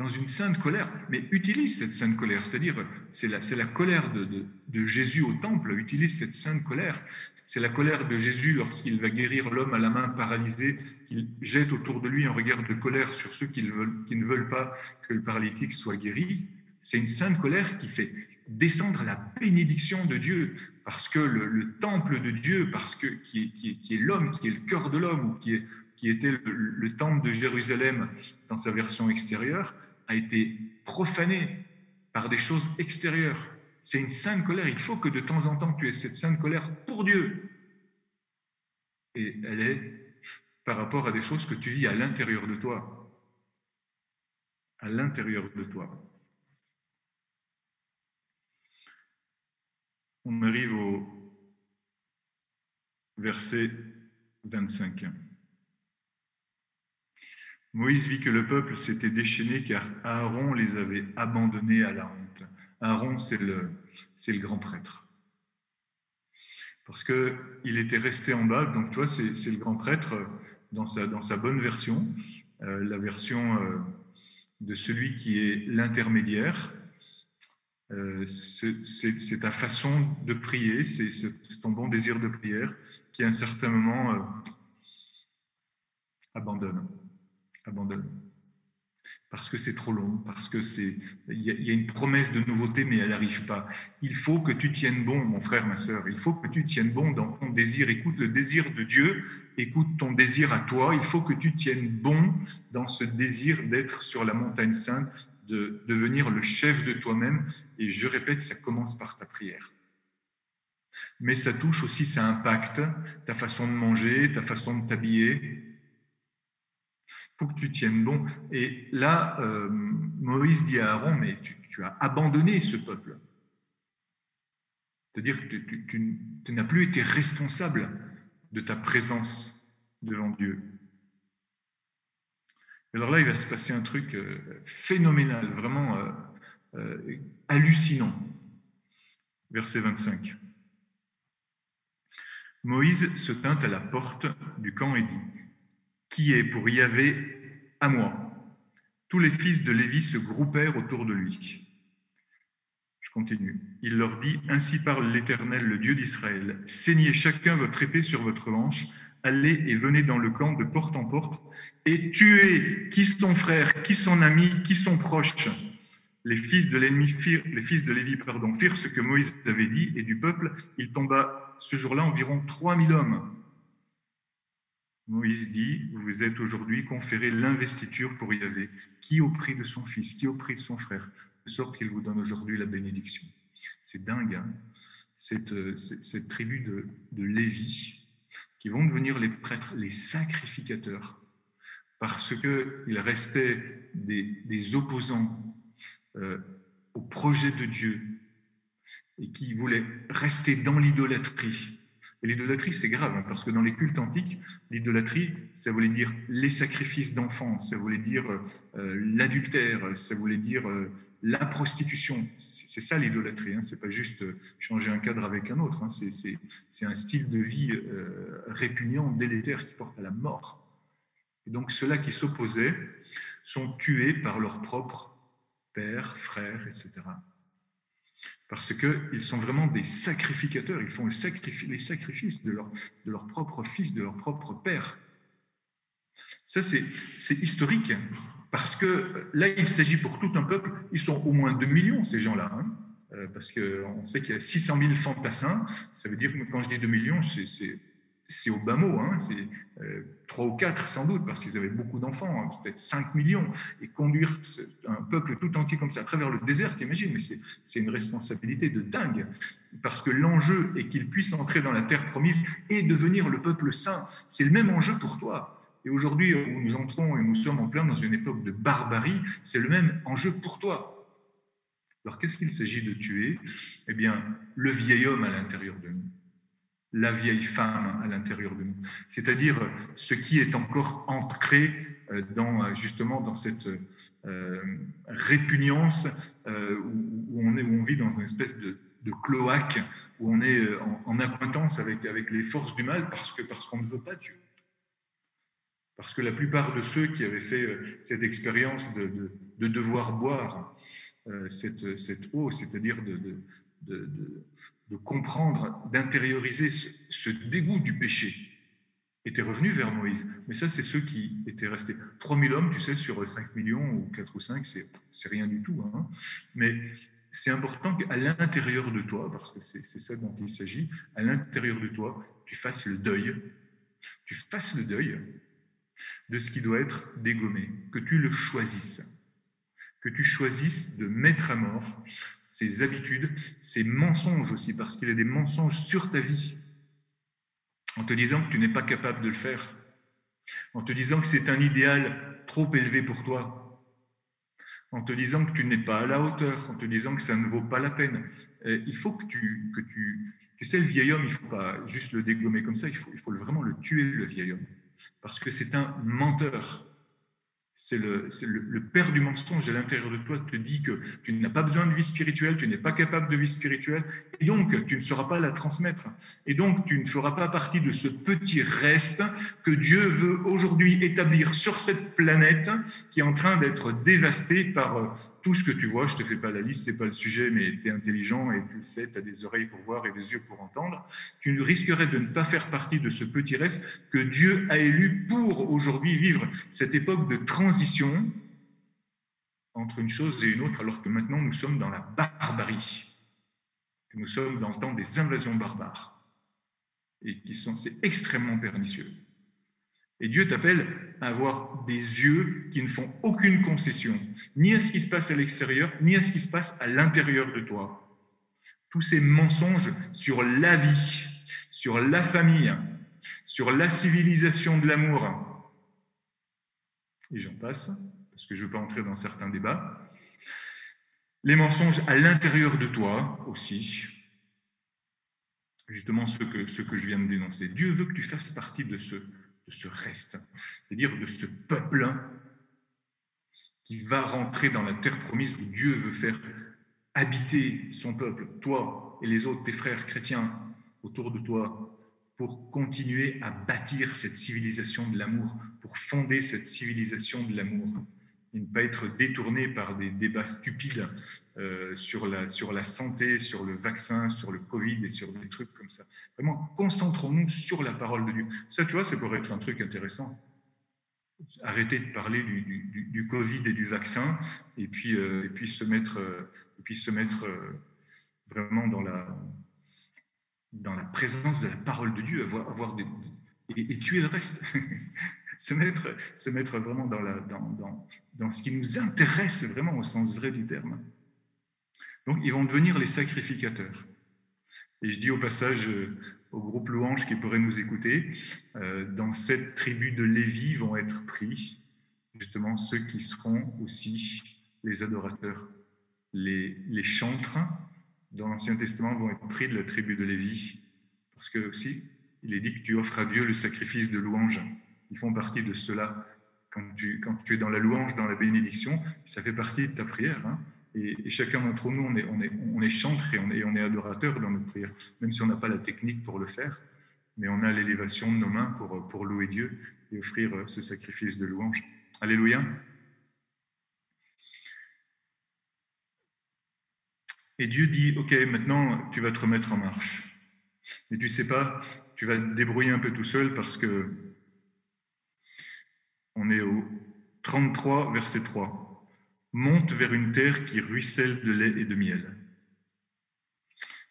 Dans une sainte colère, mais utilise cette sainte colère, c'est-à-dire c'est la, colère de, Jésus au temple, utilise cette sainte colère c'est la colère de Jésus lorsqu'il va guérir l'homme à la main paralysée, qu'il jette autour de lui un regard de colère sur ceux qui, ne veulent pas que le paralytique soit guéri. C'est une sainte colère qui fait descendre la bénédiction de Dieu, parce que le, temple de Dieu, parce que qui est, l'homme, qui est le cœur de l'homme, ou qui, était le temple de Jérusalem dans sa version extérieure, a été profané par des choses extérieures. C'est une sainte colère. Il faut que de temps en temps tu aies cette sainte colère pour Dieu. Et elle est par rapport à des choses que tu vis à l'intérieur de toi. À l'intérieur de toi. On arrive au verset 25. Moïse vit que le peuple s'était déchaîné car Aaron les avait abandonnés à la honte. Aaron, c'est le, grand prêtre. Parce qu'il était resté en bas, donc toi, c'est, le grand prêtre dans sa, bonne version, euh, la version euh, de celui qui est l'intermédiaire. Euh, c'est, c'est, ta façon de prier, c'est ton bon désir de prière qui, à un certain moment, abandonne. Abandonne parce que c'est trop long, parce que c'est il y, a une promesse de nouveauté, mais elle n'arrive pas. Il faut que tu tiennes bon, mon frère, ma sœur. Il faut que tu tiennes bon dans ton désir. Écoute le désir de Dieu, écoute ton désir à toi. Il faut que tu tiennes bon dans ce désir d'être sur la montagne sainte, de devenir le chef de toi-même. Et je répète, ça commence par ta prière. Mais ça touche aussi, ça impacte ta façon de manger, ta façon de t'habiller, faut que tu tiennes bon. Et là, euh, Moïse dit à Aaron, mais tu, as abandonné ce peuple. C'est-à-dire que tu, n'as plus été responsable de ta présence devant Dieu. Alors là, il va se passer un truc euh, phénoménal, vraiment euh, hallucinant. Verset 25. Moïse se tint à la porte du camp et dit qui est pour Yahvé à moi. Tous les fils de Lévi se groupèrent autour de lui. Je continue. Il leur dit, Ainsi parle l'Éternel, le Dieu d'Israël, saignez chacun votre épée sur votre hanche, allez et venez dans le camp de porte en porte, et tuez qui son frère, qui son ami, qui sont proches. Les fils de l'ennemi les fils de Lévi, pardon, firent ce que Moïse avait dit, et du peuple, il tomba ce jour-là environ 3000 hommes. Moïse dit, vous êtes aujourd'hui conféré l'investiture pour Yahvé, qui au prix de son fils, qui au prix de son frère, de sorte qu'il vous donne aujourd'hui la bénédiction. C'est dingue, hein. Cette, cette, tribu de, Lévi, qui vont devenir les prêtres, les sacrificateurs, parce qu'il restait des, des opposants euh, au projet de Dieu et qui voulaient rester dans l'idolâtrie et l'idolâtrie, c'est grave, hein, parce que dans les cultes antiques, l'idolâtrie, ça voulait dire les sacrifices d'enfants, ça voulait dire euh, l'adultère, ça voulait dire euh, la prostitution. C'est ça l'idolâtrie, hein, c'est pas juste euh, changer un cadre avec un autre, hein, c'est un style de vie répugnant, délétère, qui porte à la mort. Et donc ceux-là qui s'opposaient sont tués par leurs propres pères, frères, etc. Parce qu'ils sont vraiment des sacrificateurs, ils font les sacrifices de leur, propre fils, de leur propre père. Ça, c'est historique, parce que là, il s'agit pour tout un peuple, ils sont au moins 2 millions, ces gens-là. Hein. Euh, parce qu'on sait qu'il y a 600 000 fantassins. Ça veut dire que quand je dis 2 millions, c'est au bas mot, c'est euh, 3 ou 4 sans doute, parce qu'ils avaient beaucoup d'enfants, hein, peut-être 5 millions. Et conduire un peuple tout entier comme ça à travers le désert, t'imagines, mais c'est une responsabilité de dingue, parce que l'enjeu est qu'ils puissent entrer dans la terre promise et devenir le peuple saint. C'est le même enjeu pour toi. Et aujourd'hui, où nous entrons et nous sommes en plein dans une époque de barbarie, c'est le même enjeu pour toi. Alors qu'est-ce qu'il s'agit de tuer? Eh bien, le vieil homme à l'intérieur de nous, la vieille femme à l'intérieur de nous, c'est-à-dire ce qui est encore ancré euh, dans euh, justement dans cette euh, répugnance où, on est, où on vit dans une espèce de, cloaque, où on est en, en acquaintance avec, avec les forces du mal parce que parce qu'on ne veut pas Dieu. Parce que la plupart de ceux qui avaient fait cette expérience de, de devoir boire cette, cette, eau, c'est-à-dire de, comprendre, d'intérioriser ce, dégoût du péché, était revenu vers Moïse. Mais ça, c'est ceux qui étaient restés. 3000 hommes, tu sais, sur 5 millions ou 4 ou 5, c'est rien du tout. Hein. Mais c'est important qu'à l'intérieur de toi, parce que c'est ça dont il s'agit, à l'intérieur de toi, tu fasses le deuil. Tu fasses le deuil de ce qui doit être dégommé, que tu le choisisses que tu choisisses de mettre à mort ces habitudes, ces mensonges aussi, parce qu'il y a des mensonges sur ta vie, en te disant que tu n'es pas capable de le faire, en te disant que c'est un idéal trop élevé pour toi, en te disant que tu n'es pas à la hauteur, en te disant que ça ne vaut pas la peine. il faut que tu, que tu, sais, le vieil homme, il ne faut pas juste le dégommer comme ça, il faut vraiment le tuer, le vieil homme, parce que c'est un menteur c'est le, père du mensonge à l'intérieur de toi te dit que tu n'as pas besoin de vie spirituelle, tu n'es pas capable de vie spirituelle, et donc tu ne sauras pas la transmettre. Et donc tu ne feras pas partie de ce petit reste que Dieu veut aujourd'hui établir sur cette planète qui est en train d'être dévastée par euh, tout ce que tu vois, je ne te fais pas la liste, ce n'est pas le sujet, mais tu es intelligent et tu le sais, tu as des oreilles pour voir et des yeux pour entendre, tu risquerais de ne pas faire partie de ce petit reste que Dieu a élu pour aujourd'hui vivre cette époque de transition entre une chose et une autre, alors que maintenant nous sommes dans la barbarie, nous sommes dans le temps des invasions barbares, et qui sont, c'est extrêmement pernicieux. Et Dieu t'appelle à avoir des yeux qui ne font aucune concession, ni à ce qui se passe à l'extérieur, ni à ce qui se passe à l'intérieur de toi. Tous ces mensonges sur la vie, sur la famille, sur la civilisation de l'amour, et j'en passe, parce que je ne veux pas entrer dans certains débats, les mensonges à l'intérieur de toi aussi, justement ce que, ce que je viens de dénoncer. Dieu veut que tu fasses partie de ce, ce reste, c'est-à-dire de ce peuple qui va rentrer dans la terre promise où Dieu veut faire habiter son peuple, toi et les autres, tes frères chrétiens autour de toi, pour continuer à bâtir cette civilisation de l'amour, pour fonder cette civilisation de l'amour et ne pas être détourné par des débats stupides euh, sur, la, sur la santé, sur le vaccin, sur le Covid et sur des trucs comme ça. Vraiment, concentrons-nous sur la parole de Dieu. Ça, tu vois, ça pourrait être un truc intéressant. Arrêter de parler du, Covid et du vaccin et puis, euh, et puis se mettre, euh, et puis se mettre vraiment dans la, dans la présence de la parole de Dieu, avoir, et tuer le reste. se mettre, se mettre vraiment dans, dans, dans, dans, ce qui nous intéresse vraiment au sens vrai du terme. Donc, ils vont devenir les sacrificateurs. Et je dis au passage euh, au groupe Louange qui pourrait nous écouter, euh, dans cette tribu de Lévi vont être pris justement ceux qui seront aussi les adorateurs. Les, les chantres dans l'Ancien Testament vont être pris de la tribu de Lévi, parce que aussi, il est dit que tu offres à Dieu le sacrifice de louange ils font partie de cela. Quand tu, es dans la louange, dans la bénédiction, ça fait partie de ta prière. Hein. Et, chacun d'entre nous, on est, chantre et on est, adorateur dans notre prière, même si on n'a pas la technique pour le faire. mais on a l'élévation de nos mains pour, pour louer Dieu et offrir ce sacrifice de louange. Alléluia. Et Dieu dit, OK, maintenant tu vas te remettre en marche. Mais tu sais pas, tu vas te débrouiller un peu tout seul parce que on est au 33, verset 3. Monte vers une terre qui ruisselle de lait et de miel.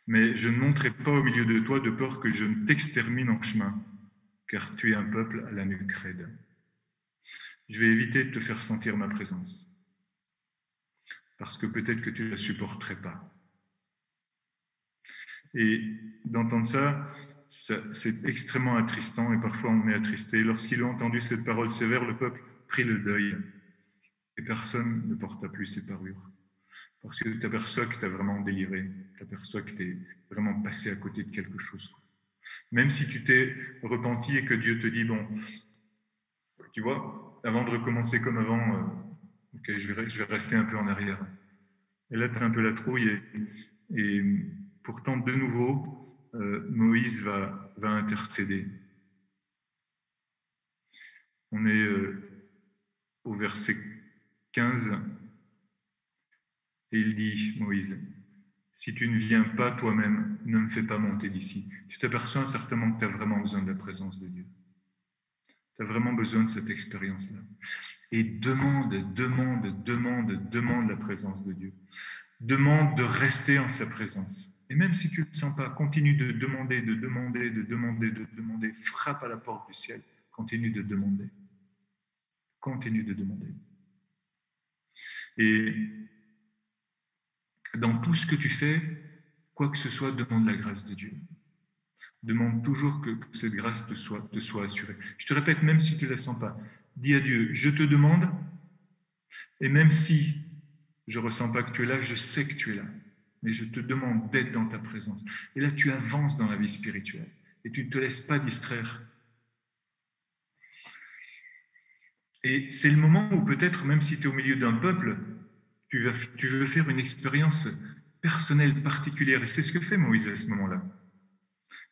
Mais je ne monterai pas au milieu de toi de peur que je ne t'extermine en chemin, car tu es un peuple à la nuque raide. Je vais éviter de te faire sentir ma présence, parce que peut-être que tu ne la supporterais pas. Et d'entendre ça, c'est extrêmement attristant et parfois on est attristé. Lorsqu'ils ont entendu cette parole sévère, le peuple prit le deuil et personne ne porta plus ses parures. Parce que tu aperçois que tu as vraiment déliré, tu aperçois que tu es vraiment passé à côté de quelque chose. Même si tu t'es repenti et que Dieu te dit, bon, tu vois, avant de recommencer comme avant, euh, je, vais, rester un peu en arrière. Et là, tu as un peu la trouille et pourtant, de nouveau, euh, Moïse va, intercéder. On est euh, au verset 15 et il dit, Moïse, si tu ne viens pas toi-même, ne me fais pas monter d'ici. Tu t'aperçois certainement que tu as vraiment besoin de la présence de Dieu. Tu as vraiment besoin de cette expérience-là. Et demande, demande, demande, demande la présence de Dieu. Demande de rester en sa présence. Et même si tu ne le sens pas, continue de demander, de demander, de demander, de demander. Frappe à la porte du ciel. Continue de demander. Continue de demander. Et dans tout ce que tu fais, quoi que ce soit, demande la grâce de Dieu. Demande toujours que, cette grâce te soit, te soit assurée. Je te répète, même si tu ne la sens pas, dis à Dieu, je te demande, et même si je ne ressens pas que tu es là, je sais que tu es là mais je te demande d'être dans ta présence. Et là, tu avances dans la vie spirituelle et tu ne te laisses pas distraire. Et c'est le moment où peut-être, même si tu es au milieu d'un peuple, tu, veux faire une expérience personnelle, particulière. Et c'est ce que fait Moïse à ce moment-là.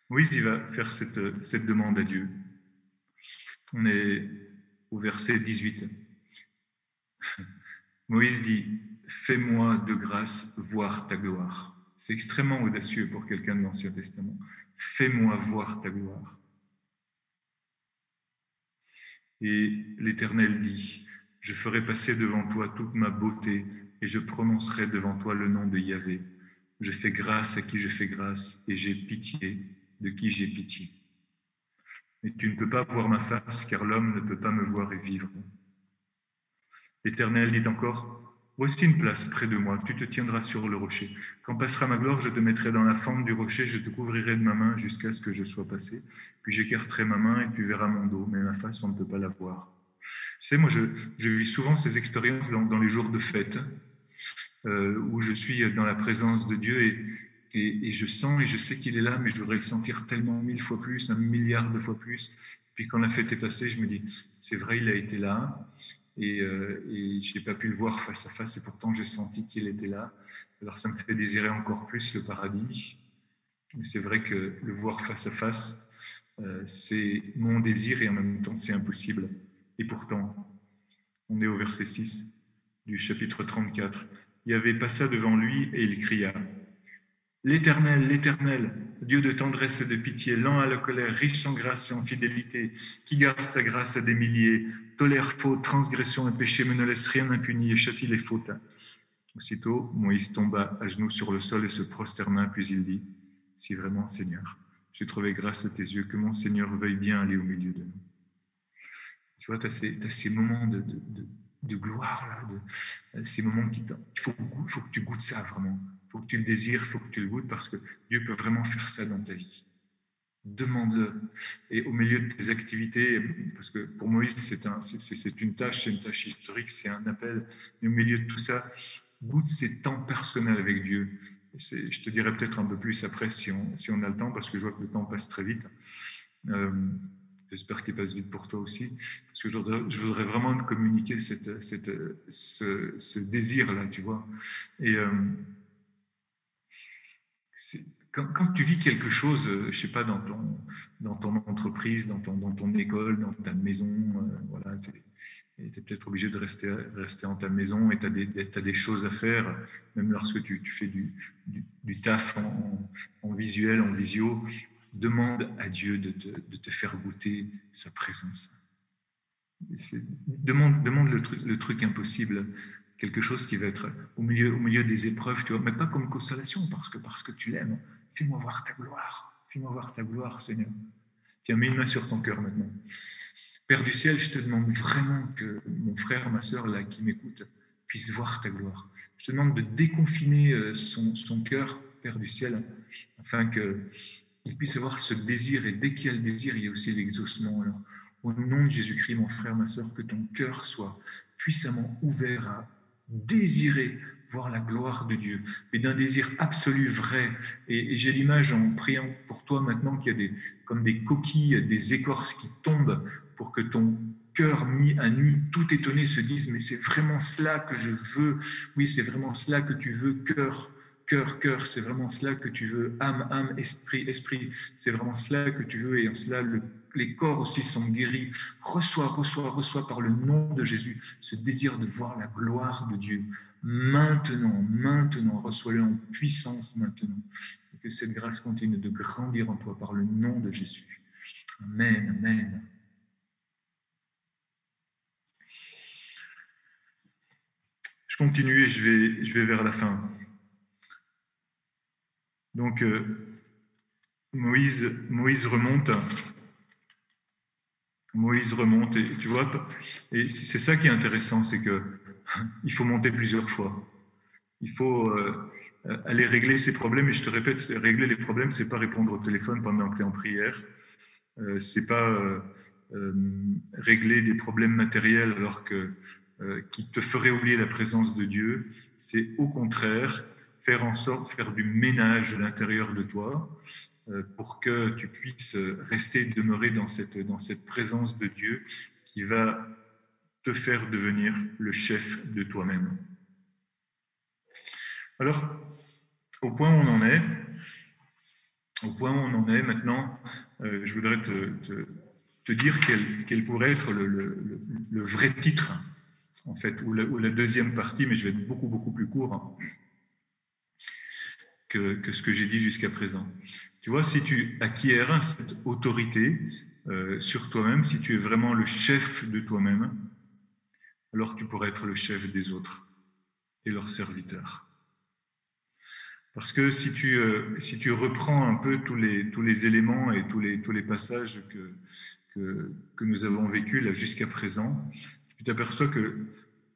Moïse, il va faire cette demande à Dieu. On est au verset 18. Moïse dit, Fais-moi de grâce voir ta gloire. C'est extrêmement audacieux pour quelqu'un de l'Ancien Testament. Fais-moi voir ta gloire. Et l'Éternel dit, je ferai passer devant toi toute ma beauté et je prononcerai devant toi le nom de Yahvé. Je fais grâce à qui je fais grâce et j'ai pitié de qui j'ai pitié. Mais tu ne peux pas voir ma face car l'homme ne peut pas me voir et vivre. L'Éternel dit encore, Voici une place près de moi, tu te tiendras sur le rocher. Quand passera ma gloire, je te mettrai dans la fente du rocher, je te couvrirai de ma main jusqu'à ce que je sois passé. Puis j'écarterai ma main et tu verras mon dos, mais ma face, on ne peut pas la voir. Tu sais, moi, je, vis souvent ces expériences dans, les jours de fête, euh, où je suis dans la présence de Dieu et, et je sens et je sais qu'il est là, mais je voudrais le sentir tellement mille fois plus, un milliard de fois plus. Puis quand la fête est passée, je me dis, c'est vrai, il a été là et, euh, je n'ai pas pu le voir face à face, et pourtant j'ai senti qu'il était là. Alors ça me fait désirer encore plus le paradis. Mais c'est vrai que le voir face à face, euh, c'est mon désir et en même temps c'est impossible. Et pourtant, on est au verset 6 du chapitre 34. Il avait passa devant lui et il cria L'Éternel, l'Éternel, Dieu de tendresse et de pitié, lent à la colère, riche en grâce et en fidélité, qui garde sa grâce à des milliers, tolère faute, transgression et péché, mais ne laisse rien impuni et châtie les fautes. Aussitôt, Moïse tomba à genoux sur le sol et se prosterna, puis il dit, Si vraiment, Seigneur, j'ai trouvé grâce à tes yeux, que mon Seigneur veuille bien aller au milieu de nous. Tu vois, tu as, ces moments de, gloire, là, de, ces moments qui... Il faut, faut que tu goûtes ça, vraiment faut que tu le désires, il faut que tu le goûtes parce que Dieu peut vraiment faire ça dans ta vie. Demande-le. Et au milieu de tes activités, parce que pour Moïse, c'est un, une tâche, c'est une tâche historique, c'est un appel. Mais au milieu de tout ça, goûte ces temps personnels avec Dieu. je te dirai peut-être un peu plus après si on, si on a le temps, parce que je vois que le temps passe très vite. Euh, j'espère qu'il passe vite pour toi aussi, parce que je voudrais, vraiment communiquer cette, cette, ce, désir-là, tu vois. Et. Euh, quand, tu vis quelque chose, je je sais pas, dans ton, entreprise, dans ton, école, dans ta maison, voilà, tu es peut-être obligé de rester, rester en ta maison et tu as, des choses à faire, même lorsque tu, tu fais du, du, taf en, en, visuel, en visio. Demande à Dieu de te, de te faire goûter sa présence. Demande, demande le, truc, le truc impossible, quelque chose qui va être au milieu, au milieu des épreuves, tu vois, mais pas comme consolation, parce que, parce que tu l'aimes. Fais-moi voir ta gloire. Fais-moi voir ta gloire, Seigneur. Tiens, mets une main sur ton cœur maintenant. Père du ciel, je te demande vraiment que mon frère, ma soeur, là, qui m'écoute, puisse voir ta gloire. Je te demande de déconfiner euh, son, cœur, Père du ciel, afin qu'il puisse avoir ce désir. Et dès qu'il y a le désir, il y a aussi l'exaucement. Alors, au nom de Jésus-Christ, mon frère, ma soeur, que ton cœur soit puissamment ouvert à désirer voir la gloire de Dieu, mais d'un désir absolu, vrai. Et, j'ai l'image en priant pour toi maintenant qu'il y a des, comme des coquilles, des écorces qui tombent pour que ton cœur mis à nu, tout étonné, se dise, mais c'est vraiment cela que je veux, oui, c'est vraiment cela que tu veux, cœur, cœur, cœur, c'est vraiment cela que tu veux, âme, âme, esprit, esprit, c'est vraiment cela que tu veux, et en cela, les corps aussi sont guéris. Reçois, reçois, reçois par le nom de Jésus ce désir de voir la gloire de Dieu. Maintenant, maintenant, reçois-le en puissance maintenant. Et que cette grâce continue de grandir en toi par le nom de Jésus. Amen, amen. Je continue et je vais, je vais vers la fin. Donc, euh, Moïse, Moïse remonte. Moïse remonte, et tu vois, et c'est ça qui est intéressant, c'est que il faut monter plusieurs fois. Il faut euh, aller régler ses problèmes, et je te répète, régler les problèmes, c'est pas répondre au téléphone pendant que tu es en prière, euh, c'est pas régler des problèmes matériels alors que euh, qui te ferait oublier la présence de Dieu, c'est au contraire faire en sorte, faire du ménage à l'intérieur de toi euh, pour que tu puisses rester demeurer dans cette, dans cette présence de Dieu qui va faire devenir le chef de toi-même. Alors, au point où on en est, au point où on en est maintenant, euh, je voudrais te, dire quel, pourrait être le vrai titre en fait, ou la, deuxième partie, mais je vais être beaucoup, beaucoup plus court hein, que, ce que j'ai dit jusqu'à présent. Tu vois, si tu acquiers cette autorité euh, sur toi-même, si tu es vraiment le chef de toi-même, alors tu pourrais être le chef des autres et leurs serviteurs. Parce que si tu, euh, si tu reprends un peu tous les, tous les éléments et tous les, tous les passages que, que, nous avons vécus là jusqu'à présent, tu t'aperçois que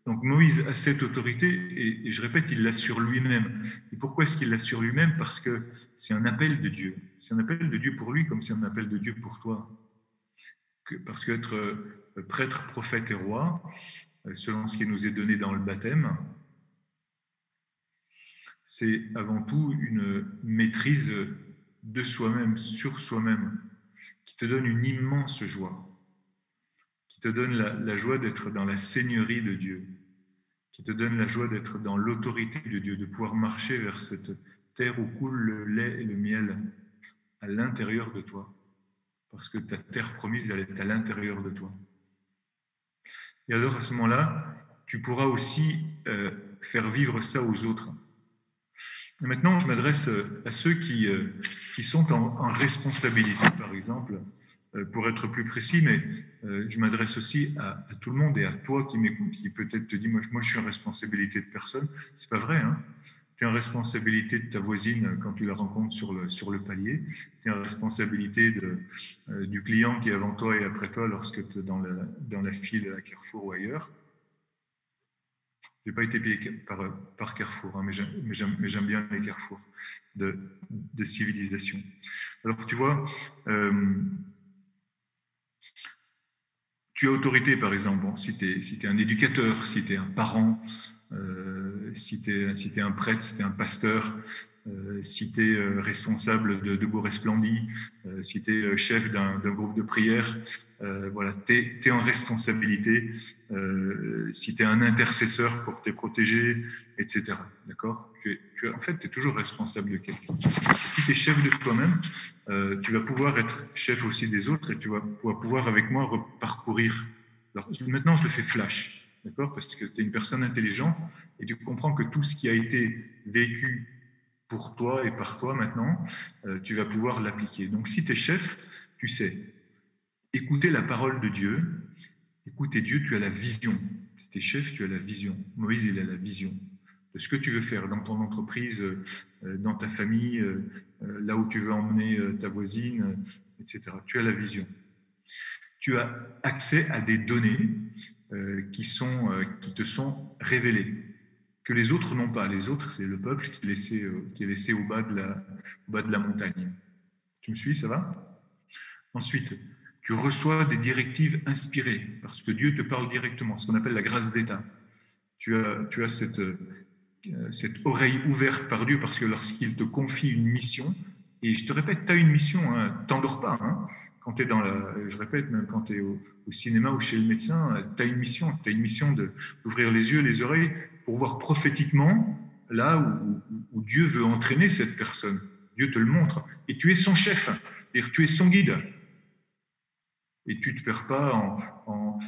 donc Moïse a cette autorité, et, je répète, il l'a sur lui-même. Et pourquoi est-ce qu'il l'a sur lui-même? Parce que c'est un appel de Dieu. C'est un appel de Dieu pour lui, comme c'est un appel de Dieu pour toi. Parce qu'être euh, prêtre, prophète et roi, selon ce qui nous est donné dans le baptême, c'est avant tout une maîtrise de soi-même, sur soi-même, qui te donne une immense joie te donne la, joie d'être dans la seigneurie de Dieu, qui te donne la joie d'être dans l'autorité de Dieu, de pouvoir marcher vers cette terre où coule le lait et le miel à l'intérieur de toi, parce que ta terre promise, elle est à l'intérieur de toi. Et alors à ce moment-là, tu pourras aussi euh, faire vivre ça aux autres. Maintenant, je m'adresse à ceux qui, euh, qui sont en, responsabilité, par exemple, euh, pour être plus précis, mais euh, je m'adresse aussi à, tout le monde et à toi qui m'écoute, qui peut-être te dit moi, moi, je suis en responsabilité de personne. C'est pas vrai. Hein es responsabilité de ta voisine quand tu la rencontres sur le, sur le palier. Es responsabilité de, euh, du client qui est avant toi et après toi lorsque tu es dans la, dans la file à Carrefour ou ailleurs. Je n'ai pas été payé par, par Carrefour, hein, mais j'aime bien les carrefours de, de, civilisation. Alors, tu vois, tu as autorité, par exemple, si tu es, si un éducateur, si tu es un parent, euh, si tu es, un prêtre, si tu es un pasteur, euh, si tu es euh, responsable de, de Resplendi, euh, si tu es chef d'un groupe de prière, voilà, tu es, en responsabilité. si tu es un intercesseur pour te protéger, etc. D'accord? En fait, tu es toujours responsable de quelqu'un. Si tu es chef de toi-même, tu vas pouvoir être chef aussi des autres et tu vas, pouvoir avec moi reparcourir. Alors, maintenant, je le fais flash. D'accord? Parce que tu es une personne intelligente et tu comprends que tout ce qui a été vécu pour toi et par toi maintenant, euh, tu vas pouvoir l'appliquer. Donc si tu es chef, tu sais, écouter la parole de Dieu, écouter Dieu, tu as la vision. Si tu es chef, tu as la vision. Moïse, il a la vision de ce que tu veux faire dans ton entreprise, euh, dans ta famille, euh, là où tu veux emmener ta voisine, etc. Tu as la vision. Tu as accès à des données qui, sont, qui te sont révélées que les autres n'ont pas. Les autres, c'est le peuple qui est laissé, euh, qui est laissé au, bas de la, montagne. Tu me suis, ça va? Ensuite, tu reçois des directives inspirées, parce que Dieu te parle directement, ce qu'on appelle la grâce d'État. Tu as, euh, cette oreille ouverte par Dieu, parce que lorsqu'il te confie une mission, et je te répète, tu as une mission, hein, t'endors pas. Hein, quand tu es dans la, je répète, même quand tu au, cinéma ou chez le médecin, tu as une mission, tu as une mission d'ouvrir les yeux, les oreilles, pour voir prophétiquement là où, Dieu veut entraîner cette personne. Dieu te le montre. Et tu es son chef, c'est-à-dire tu es son guide. Et tu ne te perds pas en,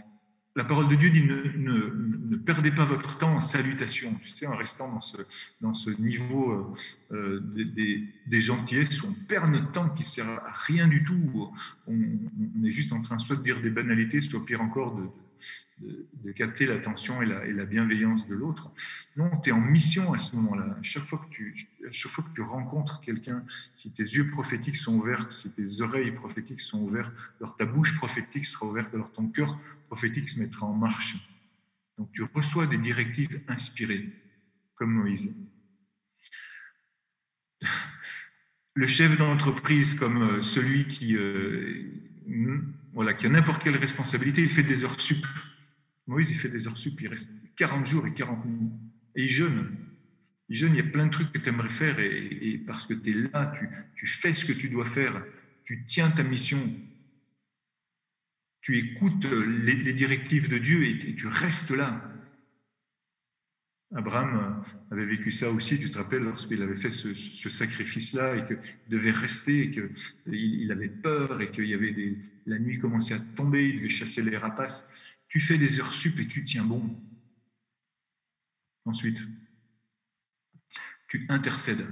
La parole de Dieu dit ne, perdez pas votre temps en salutation, tu sais, en restant dans ce, dans ce niveau euh, euh, des, des, gentillesses où on perd notre temps qui ne sert à rien du tout. On, on, est juste en train soit de dire des banalités, soit pire encore de, de, capter l'attention et la, bienveillance de l'autre. Non, tu es en mission à ce moment-là. Chaque fois que tu, chaque fois que tu rencontres quelqu'un, si tes yeux prophétiques sont ouverts, si tes oreilles prophétiques sont ouvertes, alors ta bouche prophétique sera ouverte, alors ton cœur prophétique se mettra en marche. Donc tu reçois des directives inspirées, comme Moïse. Le chef d'entreprise, comme euh, celui qui, euh, voilà, qui a n'importe quelle responsabilité, il fait des heures sup. Moïse, il fait des heures sup, il reste 40 jours et 40 nuits. Et il jeûne. Il jeûne, il y a plein de trucs que tu aimerais faire, et, parce que tu es là, tu, tu fais ce que tu dois faire, tu tiens ta mission, tu écoutes les, directives de Dieu et, tu restes là. Abraham avait vécu ça aussi, tu te rappelles, lorsqu'il avait fait ce, sacrifice-là et qu'il devait rester, et qu'il il avait peur et qu'il y avait la nuit commençait à tomber, il devait chasser les rapaces. Tu fais des heures sup et tu tiens bon. Ensuite, tu intercèdes.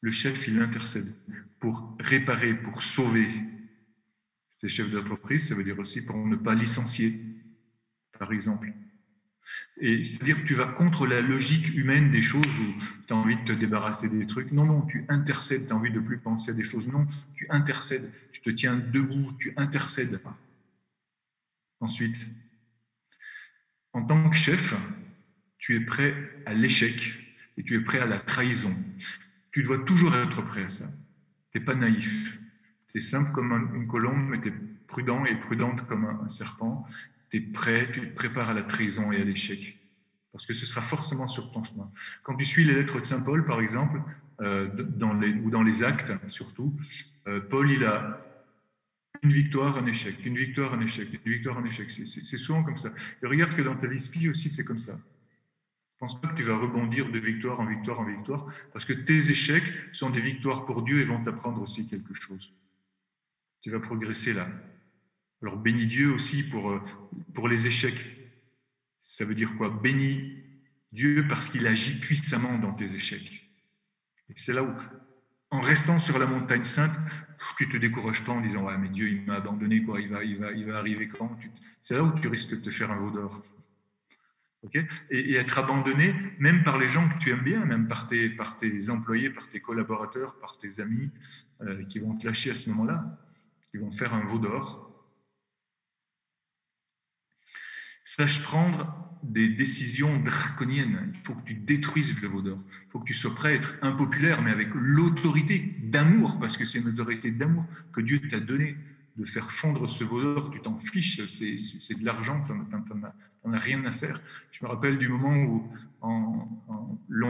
Le chef, il intercède pour réparer, pour sauver. C'est chef d'entreprise, ça veut dire aussi pour ne pas licencier, par exemple. C'est-à-dire que tu vas contre la logique humaine des choses où tu as envie de te débarrasser des trucs. Non, non, tu intercèdes, tu as envie de plus penser à des choses. Non, tu intercèdes, tu te tiens debout, tu intercèdes. Ensuite, en tant que chef, tu es prêt à l'échec et tu es prêt à la trahison. Tu dois toujours être prêt à ça. Tu n'es pas naïf. Tu es simple comme une colombe, mais tu es prudent et prudente comme un serpent tu es prêt, tu te prépares à la trahison et à l'échec. Parce que ce sera forcément sur ton chemin. Quand tu suis les lettres de Saint Paul, par exemple, euh, dans les, ou dans les actes surtout, euh, Paul, il a une victoire, un échec, une victoire, un échec, une victoire, un échec. C'est souvent comme ça. Et regarde que dans ta vie aussi, c'est comme ça. Pense pas que tu vas rebondir de victoire en victoire en victoire, parce que tes échecs sont des victoires pour Dieu et vont t'apprendre aussi quelque chose. Tu vas progresser là. Alors bénis Dieu aussi pour, euh, pour les échecs. Ça veut dire quoi? Bénis Dieu parce qu'il agit puissamment dans tes échecs. Et c'est là où, en restant sur la montagne sainte, tu te décourages pas en disant ouais mais Dieu il m'a abandonné quoi, il va il va il arriver quand? C'est là où tu risques de te faire un veau d'or. ok? Et, être abandonné même par les gens que tu aimes bien, même par tes par tes employés, par tes collaborateurs, par tes amis euh, qui vont te lâcher à ce moment-là, qui vont faire un veau d'or Sache prendre des décisions draconiennes. Il faut que tu détruises le vaudor. Il faut que tu sois prêt à être impopulaire, mais avec l'autorité d'amour, parce que c'est une autorité d'amour que Dieu t'a donnée. de faire fondre ce voleur, tu t'en fiches, c'est de l'argent, tu n'en as, rien à faire. Je me rappelle du moment où, en,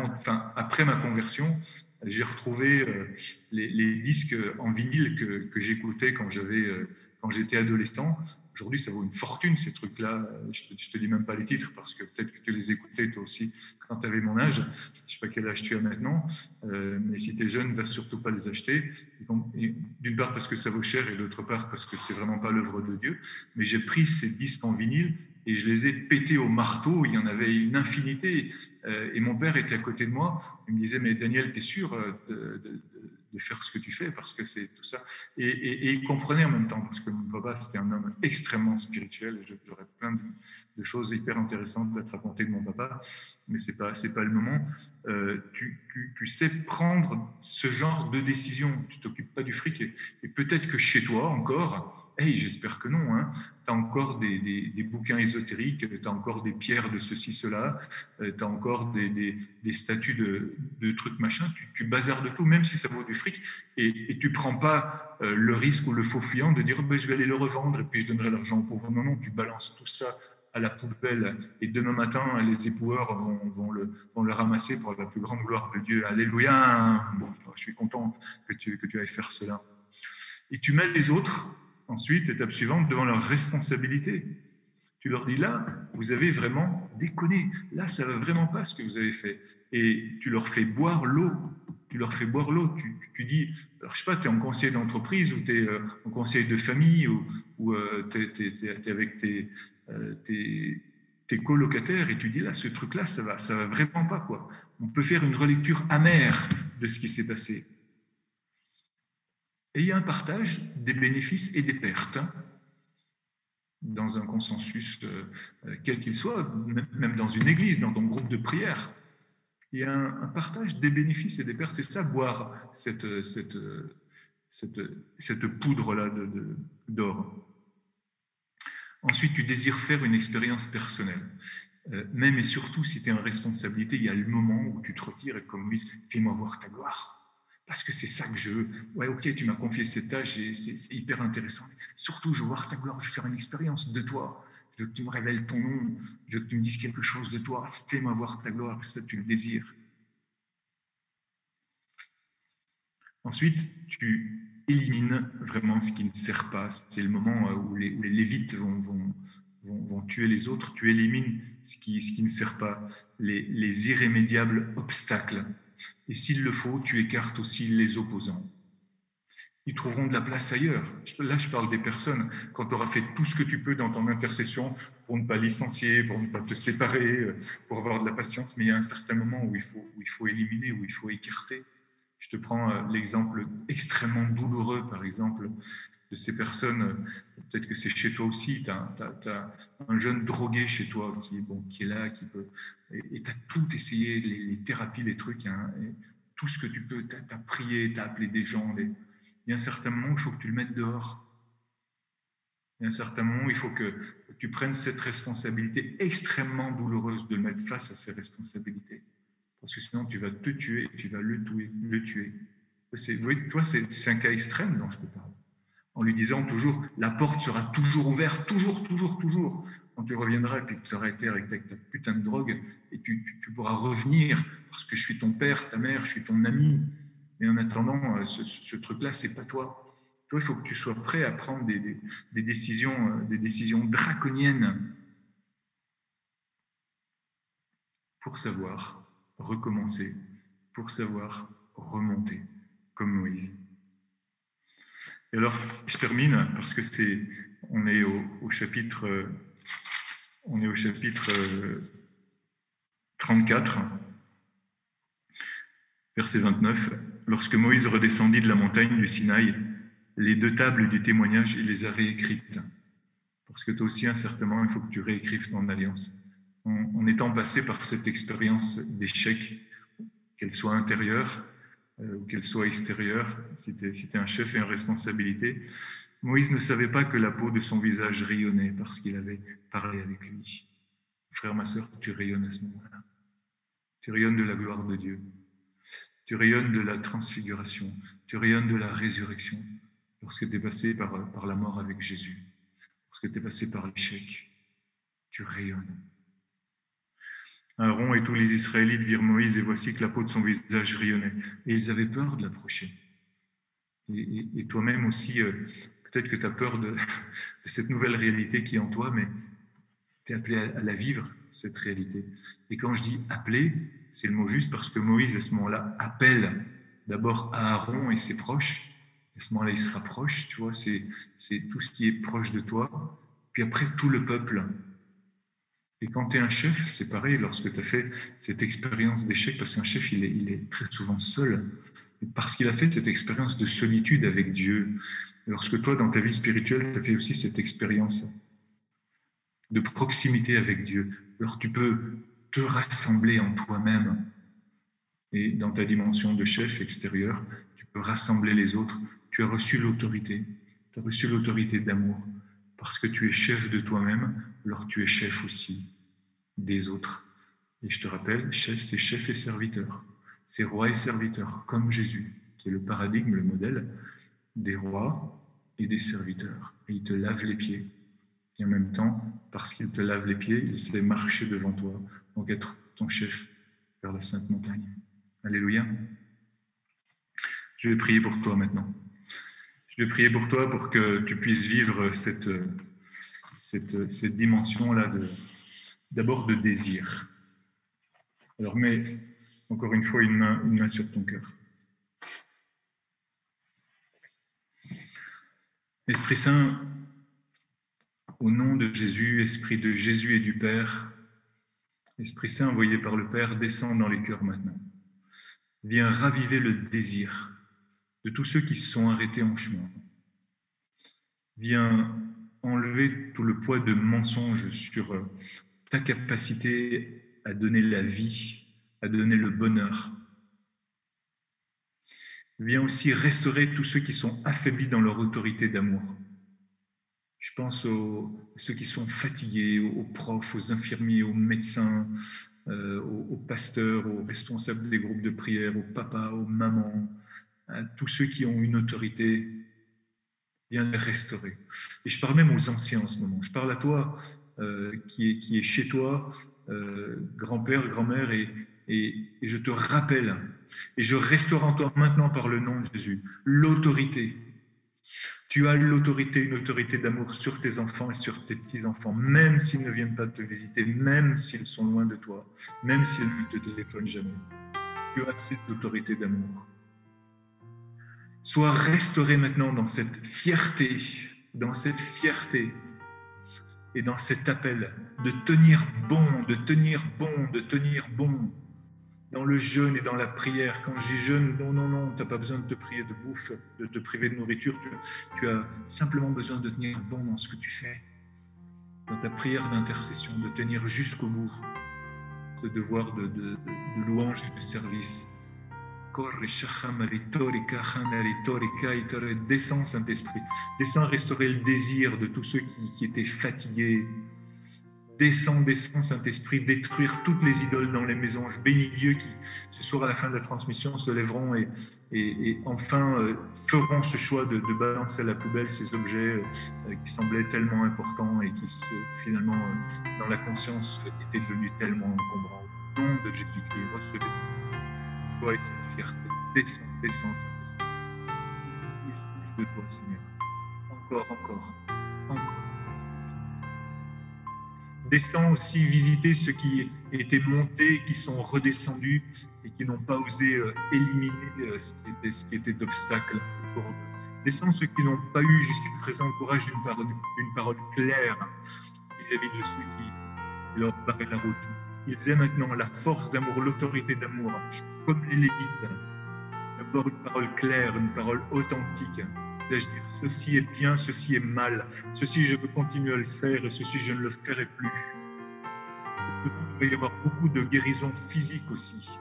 enfin, après ma conversion, j'ai retrouvé euh, les, disques en vinyle que, que j'écoutais quand j'avais euh, quand j'étais adolescent. Aujourd'hui, ça vaut une fortune, ces trucs-là. Je ne te, dis même pas les titres parce que peut-être que tu les écoutais toi aussi quand tu avais mon âge. Je ne sais pas quel âge tu as maintenant, euh, mais si tu es jeune, ne va surtout pas les acheter. D'une part parce que ça vaut cher et d'autre part parce que c'est vraiment pas l'œuvre de Dieu. Mais j'ai pris ces disques en vinyle et je les ai pétés au marteau. Il y en avait une infinité. Euh, et mon père était à côté de moi. Il me disait Mais Daniel, tu es sûr euh, de faire ce que tu fais parce que c'est tout ça. Et, il comprenait en même temps parce que mon papa, c'était un homme extrêmement spirituel. J'aurais plein de, choses hyper intéressantes à te raconter de mon papa, mais c'est pas, c'est pas le moment. Euh, tu, tu, tu, sais prendre ce genre de décision. Tu t'occupes pas du fric et, et peut-être que chez toi encore, Hey, j'espère que non. Hein. Tu as encore des, bouquins ésotériques, tu as encore des pierres de ceci, cela, euh, tu as encore des, des statues de, de, trucs machin. Tu, tu bazardes tout, même si ça vaut du fric, et, et tu prends pas euh, le risque ou le faux fuyant de dire ben, je vais aller le revendre et puis je donnerai l'argent aux pauvres. Non, non, tu balances tout ça à la poubelle et demain matin, les époueurs vont, vont, le, vont le ramasser pour la plus grande gloire de Dieu. Alléluia. je suis content que tu, que tu ailles faire cela. Et tu mets les autres Ensuite, étape suivante, devant leurs responsabilités. Tu leur dis là, vous avez vraiment déconné. Là, ça va vraiment pas ce que vous avez fait. Et tu leur fais boire l'eau. Tu leur fais boire l'eau. Tu, dis, alors je sais pas, tu es en conseil d'entreprise ou tu es euh, en conseil de famille ou, euh, tu es, avec tes, euh, tes, tes, colocataires et tu dis là, ce truc-là, ça va, ça va vraiment pas quoi. On peut faire une relecture amère de ce qui s'est passé. Et il y a un partage des bénéfices et des pertes hein, dans un consensus, euh, euh, quel qu'il soit, même dans une église, dans ton groupe de prière. Il y a un, partage des bénéfices et des pertes. C'est ça, boire cette, cette poudre-là d'or. Ensuite, tu désires faire une expérience personnelle. Euh, même et surtout, si tu es en responsabilité, il y a le moment où tu te retires et comme Moïse, fais-moi voir ta gloire parce que c'est ça que je veux. Ouais, ok, tu m'as confié cette tâche et c'est hyper intéressant. Surtout, je veux voir ta gloire, je veux faire une expérience de toi. Je veux que tu me révèles ton nom, je veux que tu me dises quelque chose de toi. Fais-moi voir ta gloire, ça tu le désires. Ensuite, tu élimines vraiment ce qui ne sert pas. C'est le moment euh, où les, lévites vont, tuer les autres. Tu élimines ce qui, ne sert pas, les irrémédiables obstacles et s'il le faut, tu écartes aussi les opposants. Ils trouveront de la place ailleurs. Là, je parle des personnes. Quand tu auras fait tout ce que tu peux dans ton intercession pour ne pas licencier, pour ne pas te séparer, euh, pour avoir de la patience, mais il y a un certain moment où il faut, où il faut éliminer, où il faut écarter. Je te prends euh, l'exemple extrêmement douloureux, par exemple, de ces personnes, peut-être que c'est chez toi aussi, tu as, un jeune drogué chez toi qui, bon, qui est là, qui peut, et tu as tout essayé, les, thérapies, les trucs, hein, tout ce que tu peux, tu as, prié, tu as appelé des gens. Il y a un certain moment il faut que tu le mettes dehors. Il y a un certain moment il faut que tu prennes cette responsabilité extrêmement douloureuse de le mettre face à ses responsabilités. Parce que sinon, tu vas te tuer et tu vas le tuer. Le tuer. Vous voyez, toi, c'est un cas extrême dont je te parle en lui disant toujours la porte sera toujours ouverte, toujours, toujours, toujours. Quand tu reviendras et puis que tu auras été avec ta putain de drogue, et tu, tu, pourras revenir parce que je suis ton père, ta mère, je suis ton ami. Mais en attendant, euh, ce, ce truc-là, c'est pas toi. Toi, il faut que tu sois prêt à prendre des, des, des décisions, euh, des décisions draconiennes pour savoir recommencer, pour savoir remonter, comme Moïse. Et alors, je termine parce que c'est, on est au, chapitre, on est au chapitre 34, euh, verset 29. Lorsque Moïse redescendit de la montagne du Sinaï, les deux tables du témoignage, il les a réécrites. Parce que toi aussi, incertainement, il faut que tu réécrives ton alliance. En, en étant passé par cette expérience d'échec, qu'elle soit intérieure, ou qu'elle soit extérieure, es, un chef et une responsabilité, Moïse ne savait pas que la peau de son visage rayonnait parce qu'il avait parlé avec lui. Frère, ma soeur, tu rayonnes à ce moment-là. Tu rayonnes de la gloire de Dieu. Tu rayonnes de la transfiguration. Tu rayonnes de la résurrection. lorsque tu es passé par, par la mort avec Jésus, lorsque tu es passé par l'échec, tu rayonnes. Aaron et tous les Israélites virent Moïse et voici que la peau de son visage rayonnait. Et ils avaient peur de l'approcher. Et, toi-même aussi, euh, peut-être que tu as peur de, cette nouvelle réalité qui est en toi, mais tu es appelé à, la vivre, cette réalité. Et quand je dis appeler, c'est le mot juste parce que Moïse, à ce moment-là, appelle d'abord à Aaron et ses proches. À ce moment-là, il se rapproche, tu vois, c'est tout ce qui est proche de toi. Puis après, tout le peuple. Et quand tu es un chef, c'est pareil, lorsque tu as fait cette expérience d'échec, parce qu'un chef, il est, très souvent seul, parce qu'il a fait cette expérience de solitude avec Dieu. Lorsque toi, dans ta vie spirituelle, tu as fait aussi cette expérience de proximité avec Dieu, alors tu peux te rassembler en toi-même et dans ta dimension de chef extérieur, tu peux rassembler les autres. Tu as reçu l'autorité, tu as reçu l'autorité d'amour parce que tu es chef de toi-même, alors tu es chef aussi des autres. Et je te rappelle, chef, c'est chef et serviteur. C'est roi et serviteur, comme Jésus, qui est le paradigme, le modèle des rois et des serviteurs. Et il te lave les pieds. Et en même temps, parce qu'il te lave les pieds, il sait marcher devant toi, donc être ton chef vers la sainte montagne. Alléluia. Je vais prier pour toi maintenant. Je vais prier pour toi pour que tu puisses vivre cette, dimension-là de, d'abord de désir. Alors mets encore une fois une main, une main sur ton cœur. Esprit Saint, au nom de Jésus, Esprit de Jésus et du Père, Esprit Saint envoyé par le Père, descend dans les cœurs maintenant. Viens raviver le désir de tous ceux qui se sont arrêtés en chemin. Viens enlever tout le poids de mensonges sur euh, ta capacité à donner la vie, à donner le bonheur. Viens aussi restaurer tous ceux qui sont affaiblis dans leur autorité d'amour. Je pense aux ceux qui sont fatigués, aux profs, aux infirmiers, aux médecins, euh, aux, pasteurs, aux responsables des groupes de prière, aux papas, aux mamans, à tous ceux qui ont une autorité, viens les restaurer. Et je parle même aux anciens en ce moment. Je parle à toi euh, qui, est, qui est chez toi, euh, grand-père, grand-mère, et, et, et, je te rappelle, et je restaure en toi maintenant par le nom de Jésus, l'autorité tu as l'autorité, une autorité d'amour sur tes enfants et sur tes petits-enfants, même s'ils ne viennent pas te visiter, même s'ils sont loin de toi, même s'ils ne te téléphonent jamais. Tu as cette autorité d'amour. Sois restauré maintenant dans cette fierté, dans cette fierté et dans cet appel de tenir bon, de tenir bon, de tenir bon dans le jeûne et dans la prière. Quand j'ai jeûne, non, non, non, tu n'as pas besoin de te prier de bouffe, de te priver de nourriture. Tu, as simplement besoin de tenir bon dans ce que tu fais, dans ta prière d'intercession, de tenir jusqu'au bout ce devoir de, de, de, louange et de service. Descends, Saint-Esprit. Descends restaurer le désir de tous ceux qui, étaient fatigués, Descends, descends, Saint-Esprit, détruire toutes les idoles dans les maisons. Je bénis Dieu qui, ce soir, à la fin de la transmission, se lèveront et, et, enfin euh, feront ce choix de, balancer à la poubelle ces objets euh, qui semblaient tellement importants et qui, finalement, euh, dans la conscience, étaient devenus tellement encombrants. Au nom de Jésus-Christ, recevez et cette fierté. Descends, descends, Saint-Esprit. Plus de toi, Seigneur. Encore, encore, encore. Descends aussi visiter ceux qui étaient montés, qui sont redescendus et qui n'ont pas osé euh, éliminer euh, ce qui était, ce qui était d'obstacle pour eux. Descends ceux qui n'ont pas eu jusqu'à présent le courage d'une parole, parole, claire vis-à-vis de ceux qui leur barraient la route. Ils aient maintenant la force d'amour, l'autorité d'amour, comme les Lévites. D'abord une parole claire, une parole authentique, dire ceci est bien, ceci est mal, ceci je veux continuer à le faire et ceci je ne le ferai plus. Il va y avoir beaucoup de guérisons physiques aussi,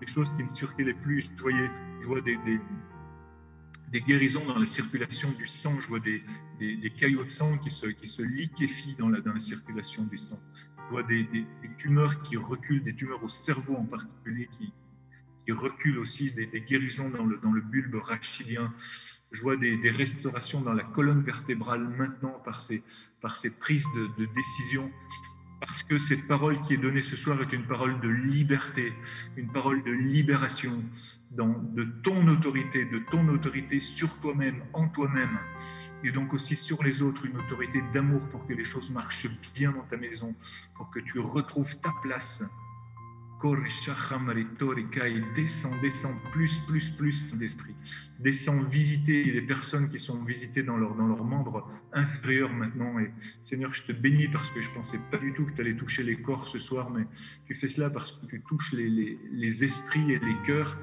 des choses qui ne circulaient plus. Je voyais, vois des, guérisons dans la circulation du sang, je vois des, caillots de sang qui se, liquéfient dans la circulation du sang. Je vois des, tumeurs qui reculent, des tumeurs au cerveau en particulier qui, reculent aussi, des, guérisons dans le, bulbe rachidien. Je vois des, restaurations dans la colonne vertébrale maintenant par ces, prises de, de décision parce que cette parole qui est donnée ce soir est une parole de liberté, une parole de libération dans, de ton autorité, de ton autorité sur toi-même, en toi-même, et donc aussi sur les autres, une autorité d'amour pour que les choses marchent bien dans ta maison, pour que tu retrouves ta place Descends, descends, plus, plus, plus, d'esprit. Descends visiter les personnes qui sont visitées dans leur, dans leurs membres inférieurs maintenant. Et Seigneur, je te bénis parce que je ne pensais pas du tout que tu allais toucher les corps ce soir, mais tu fais cela parce que tu touches les, les, les esprits et les cœurs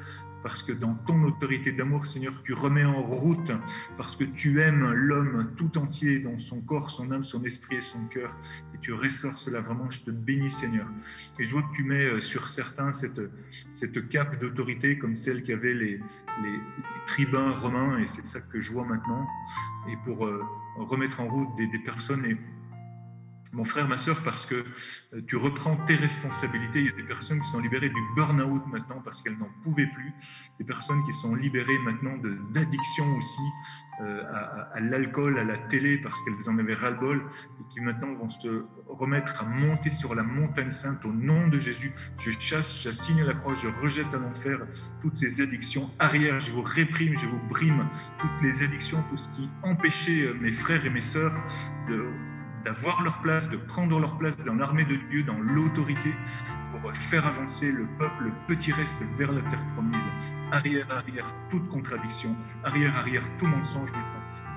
parce que dans ton autorité d'amour, Seigneur, tu remets en route, parce que tu aimes l'homme tout entier, dans son corps, son âme, son esprit et son cœur, et tu restaures cela. Vraiment, je te bénis, Seigneur. Et je vois que tu mets euh, sur certains cette, cette cape d'autorité comme celle qu'avaient les, les, tribuns romains, et c'est ça que je vois maintenant, et pour euh, remettre en route des, des personnes et mon frère, ma soeur, parce que euh, tu reprends tes responsabilités. Il y a des personnes qui sont libérées du burn-out maintenant parce qu'elles n'en pouvaient plus. Des personnes qui sont libérées maintenant d'addiction aussi euh, à, l'alcool, à la télé parce qu'elles en avaient ras-le-bol et qui maintenant vont se remettre à monter sur la montagne sainte au nom de Jésus. Je chasse, j'assigne la croix, je rejette à l'enfer toutes ces addictions arrière. Je vous réprime, je vous brime toutes les addictions, tout ce qui empêchait euh, mes frères et mes sœurs de d'avoir leur place, de prendre leur place dans l'armée de Dieu, dans l'autorité, pour faire avancer le peuple, le petit reste vers la terre promise. Arrière, arrière, toute contradiction, arrière, arrière, tout mensonge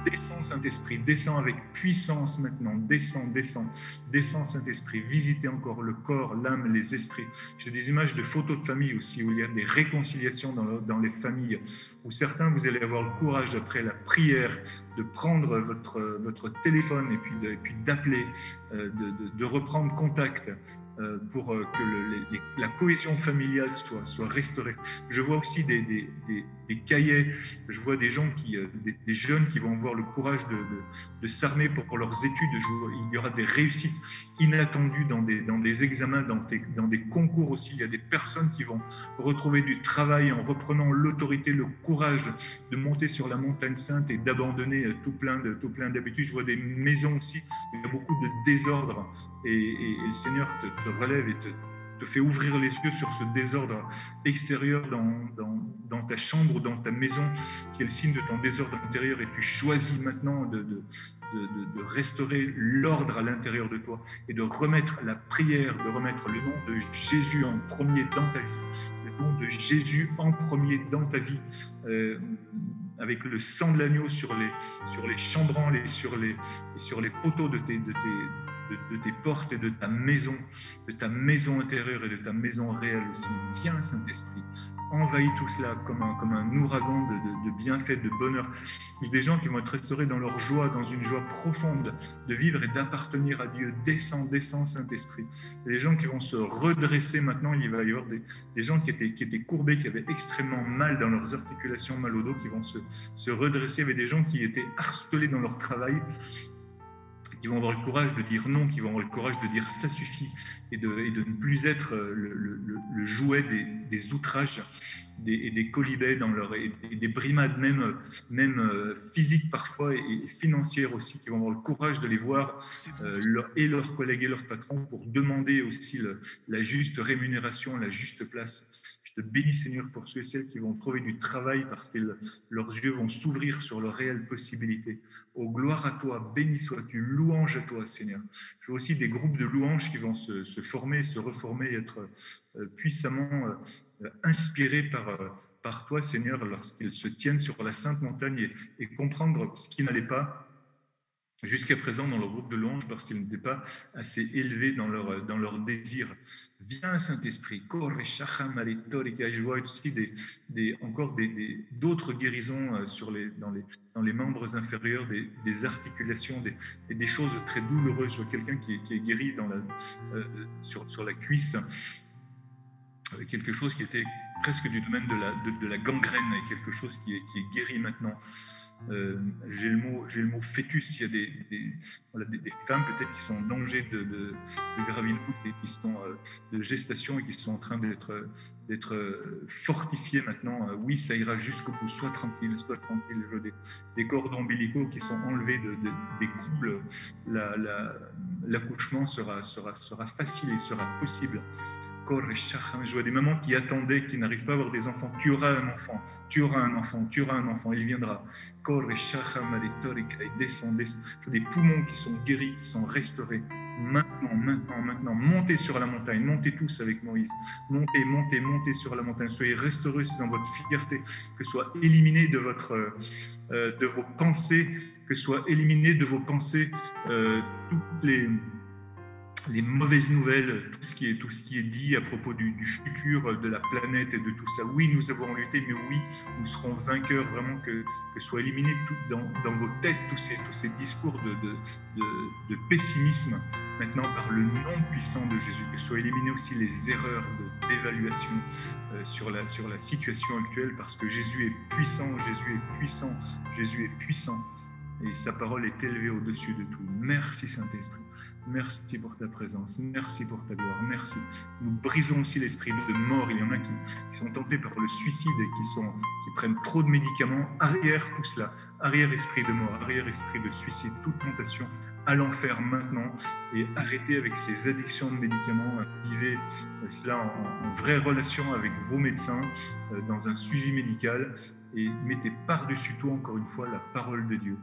Descends, Saint-Esprit, descends avec puissance maintenant, descends, descends, descends, Saint-Esprit, visitez encore le corps, l'âme, les esprits. J'ai des images de photos de famille aussi, où il y a des réconciliations dans, les familles, où certains, vous allez avoir le courage, après la prière, de prendre votre, votre téléphone et puis d'appeler, euh, de, de, reprendre contact euh, pour euh, que la cohésion familiale soit, soit restaurée. Je vois aussi des, des, cahiers, je vois des gens, qui, euh, des, jeunes qui vont avoir le courage de, s'armer pour leurs études. il y aura des réussites inattendues dans des, dans des examens, dans des, dans des concours aussi. Il y a des personnes qui vont retrouver du travail en reprenant l'autorité, le courage de monter sur la montagne sainte et d'abandonner tout plein d'habitudes. Je vois des maisons aussi, il y a beaucoup de désordre et, le Seigneur te, relève et te, fait ouvrir les yeux sur ce désordre extérieur dans, ta chambre, dans ta maison, qui est le signe de ton désordre intérieur, et tu choisis maintenant de, restaurer l'ordre à l'intérieur de toi et de remettre la prière, de remettre le nom de Jésus en premier dans ta vie, le nom de Jésus en premier dans ta vie. Euh, avec le sang de l'agneau sur les, sur les sur les, sur les poteaux de tes, de, tes portes et de ta maison, de ta maison intérieure et de ta maison réelle aussi. Viens, Saint-Esprit, envahis tout cela comme un, comme un ouragan de, de, bienfaits, de bonheur. Il y a des gens qui vont être restaurés dans leur joie, dans une joie profonde de vivre et d'appartenir à Dieu. Descends, descends, Saint-Esprit. Il y a des gens qui vont se redresser maintenant. Il va y avoir des, des gens qui étaient, qui étaient courbés, qui avaient extrêmement mal dans leurs articulations, mal au dos, qui vont se, se redresser. Il y avait des gens qui étaient harcelés dans leur travail qui vont avoir le courage de dire non, qui vont avoir le courage de dire ça suffit et de, et de ne plus être le, le, jouet des, des, outrages des, et des colibets dans leur, et, des brimades même, même euh, physiques parfois et, financières aussi, qui vont avoir le courage de les voir euh, et leurs collègues et leurs patrons pour demander aussi la juste rémunération, la juste place. Je te bénis, Seigneur, pour ceux et celles qui vont trouver du travail parce que leurs yeux vont s'ouvrir sur leurs réelles possibilités. Oh, gloire à toi, béni sois-tu, louange à toi, Seigneur. Je vois aussi des groupes de louanges qui vont se, former, se reformer, être euh, puissamment euh, inspirés par, euh, par toi, Seigneur, lorsqu'ils se tiennent sur la sainte montagne et comprendre ce qui n'allait pas jusqu'à présent dans leur groupe de louanges parce qu'ils n'étaient pas assez élevés dans leur, dans leur désir. Viens, Saint-Esprit. Je vois aussi des, des, encore d'autres des, guérisons euh, sur les, dans, les, dans les membres inférieurs, des, articulations, des, des choses très douloureuses. Je vois quelqu'un qui, est guéri dans la, euh, sur, sur la cuisse quelque chose qui était presque du domaine de la, de, la gangrène, et quelque chose qui est, qui est guéri maintenant. Euh, j'ai le mot, j'ai le mot fœtus. Il y a des, femmes peut-être qui sont en danger de, de, et qui sont euh, de gestation et qui sont en train d'être, euh, fortifiées maintenant. oui, ça ira jusqu'au bout. Sois tranquille, sois tranquille. Des, cordons ombilicaux qui sont enlevés de, des couples, la, la, l'accouchement sera facile et sera possible. Je vois des mamans qui attendaient, qui n'arrivent pas à avoir des enfants. Tu auras un enfant, tu auras un enfant, tu auras un enfant, il viendra. Je vois des poumons qui sont guéris, qui sont restaurés. Maintenant, maintenant, maintenant, montez sur la montagne, montez tous avec Moïse. Montez, montez, montez sur la montagne. Soyez restaurés dans votre fierté, que soit éliminé de, votre, euh, vos pensées, que soit éliminé de vos pensées euh, toutes les les mauvaises nouvelles, tout ce qui est, tout ce qui est dit à propos du, futur de la planète et de tout ça. Oui, nous avons lutté, mais oui, nous serons vainqueurs, vraiment que, que soit éliminé tout dans, dans, vos têtes tous ces, discours de, pessimisme, maintenant par le nom puissant de Jésus, que soient éliminées aussi les erreurs d'évaluation euh, sur, la, sur la situation actuelle, parce que Jésus est puissant, Jésus est puissant, Jésus est puissant, et sa parole est élevée au-dessus de tout. Merci Saint-Esprit. Merci pour ta présence, merci pour ta gloire, merci. Nous brisons aussi l'esprit de mort. Il y en a qui, sont tentés par le suicide et qui, prennent trop de médicaments. Arrière tout cela, arrière esprit de mort, arrière esprit de suicide, toute tentation à l'enfer maintenant et arrêtez avec ces addictions de médicaments, vivez cela en, en, vraie relation avec vos médecins, euh, dans un suivi médical et mettez par-dessus tout, encore une fois, la parole de Dieu.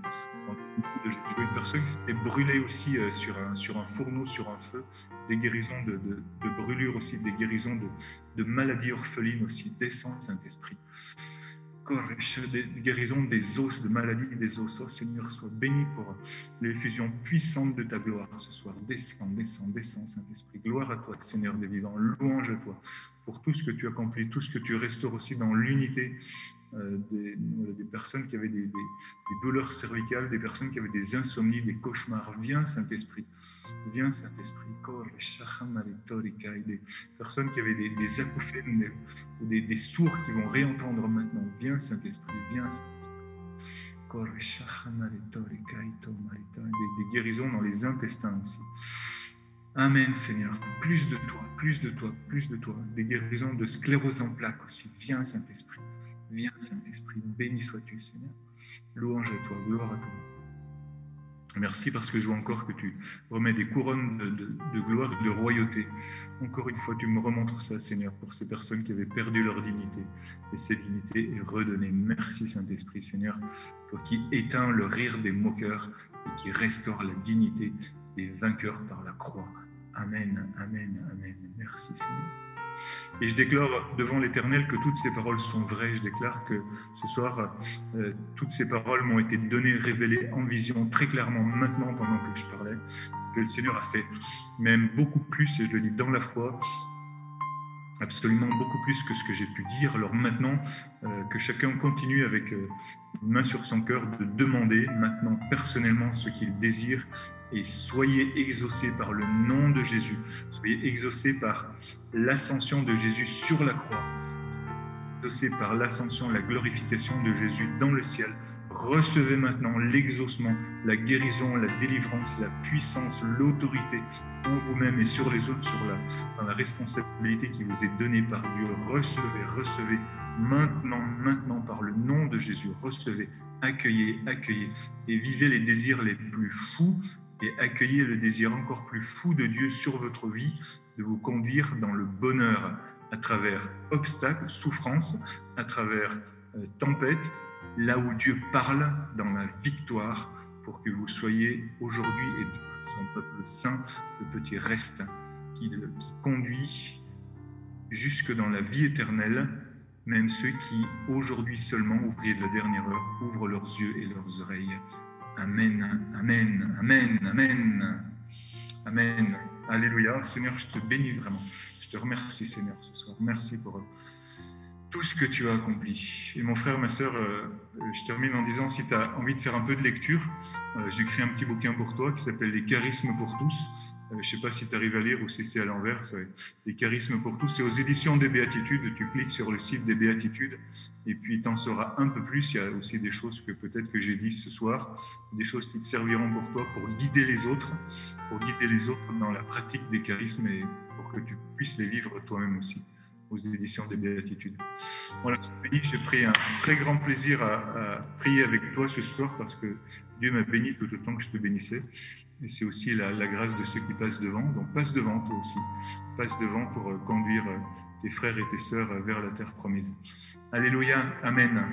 Je vois une personne qui s'était brûlée aussi euh, sur un, sur un fourneau, sur un feu, des guérisons de, de, de brûlures aussi, des guérisons de, de maladies orphelines aussi. Descends, Saint-Esprit. Des guérisons des os, de maladies des os. Oh Seigneur, sois béni pour l'effusion puissante de ta gloire ce soir. Descends, descends, descends, Saint-Esprit. Gloire à toi, Seigneur des vivants. Louange à toi pour tout ce que tu accomplis, tout ce que tu restaures aussi dans l'unité euh, des, des, personnes qui avaient des, des, douleurs cervicales, des personnes qui avaient des insomnies, des cauchemars. Viens, Saint-Esprit. Viens, Saint-Esprit. Des personnes qui avaient des, acouphènes ou des, sourds qui vont réentendre maintenant. Viens, Saint-Esprit. Viens, Saint-Esprit. Des, guérisons dans les intestins aussi. Amen, Seigneur. Plus de toi, plus de toi, plus de toi. Des guérisons de sclérose en plaques aussi. Viens, Saint-Esprit. Viens, Saint-Esprit, béni sois-tu, Seigneur. Louange à toi, gloire à toi. Merci parce que je vois encore que tu remets des couronnes de, gloire et de royauté. Encore une fois, tu me remontres ça, Seigneur, pour ces personnes qui avaient perdu leur dignité. Et cette dignité est redonnée. Merci, Saint-Esprit, Seigneur, toi qui éteins le rire des moqueurs et qui restaure la dignité des vainqueurs par la croix. Amen, amen, amen. Merci, Seigneur. Et je déclare devant l'Éternel que toutes ces paroles sont vraies. Je déclare que ce soir, euh, toutes ces paroles m'ont été données, révélées en vision très clairement maintenant pendant que je parlais, que le Seigneur a fait même beaucoup plus, et je le dis dans la foi, absolument beaucoup plus que ce que j'ai pu dire. Alors maintenant, euh, que chacun continue avec euh, une main sur son cœur de demander maintenant personnellement ce qu'il désire et soyez exaucés par le nom de Jésus. Soyez exaucés par l'ascension de Jésus sur la croix. Exaucés par l'ascension, la glorification de Jésus dans le ciel. Recevez maintenant l'exaucement, la guérison, la délivrance, la puissance, l'autorité en vous-même et sur les autres, sur la, dans la responsabilité qui vous est donnée par Dieu. Recevez, recevez maintenant, maintenant par le nom de Jésus. Recevez, accueillez, accueillez et vivez les désirs les plus fous et accueillez le désir encore plus fou de Dieu sur votre vie de vous conduire dans le bonheur à travers obstacles, souffrances, à travers euh, tempêtes, là où Dieu parle dans la victoire pour que vous soyez aujourd'hui et son peuple saint, le petit reste qui, qui conduit jusque dans la vie éternelle, même ceux qui aujourd'hui seulement, ouvriers de la dernière heure, ouvrent leurs yeux et leurs oreilles Amen, Amen, Amen, Amen, Amen. Alléluia. Seigneur, je te bénis vraiment. Je te remercie, Seigneur, ce soir. Merci pour euh, tout ce que tu as accompli. Et mon frère, ma soeur, euh, je termine en disant, si tu as envie de faire un peu de lecture, euh, j'écris un petit bouquin pour toi qui s'appelle Les charismes pour tous. Je ne sais pas si tu arrives à lire ou si c'est à l'envers, les charismes pour tous. C'est aux éditions des Béatitudes. Tu cliques sur le site des Béatitudes et puis tu en sauras un peu plus. Il y a aussi des choses que peut-être que j'ai dit ce soir, des choses qui te serviront pour toi, pour guider les autres, pour guider les autres dans la pratique des charismes et pour que tu puisses les vivre toi-même aussi aux éditions des Béatitudes. Voilà, j'ai pris un très grand plaisir à, prier avec toi ce soir parce que Dieu m'a béni tout autant que je te bénissais. Et c'est aussi la, grâce de ceux qui passent devant. Donc passe devant toi aussi. Passe devant pour euh, conduire euh, tes frères et tes sœurs euh, vers la terre promise. Alléluia. Amen.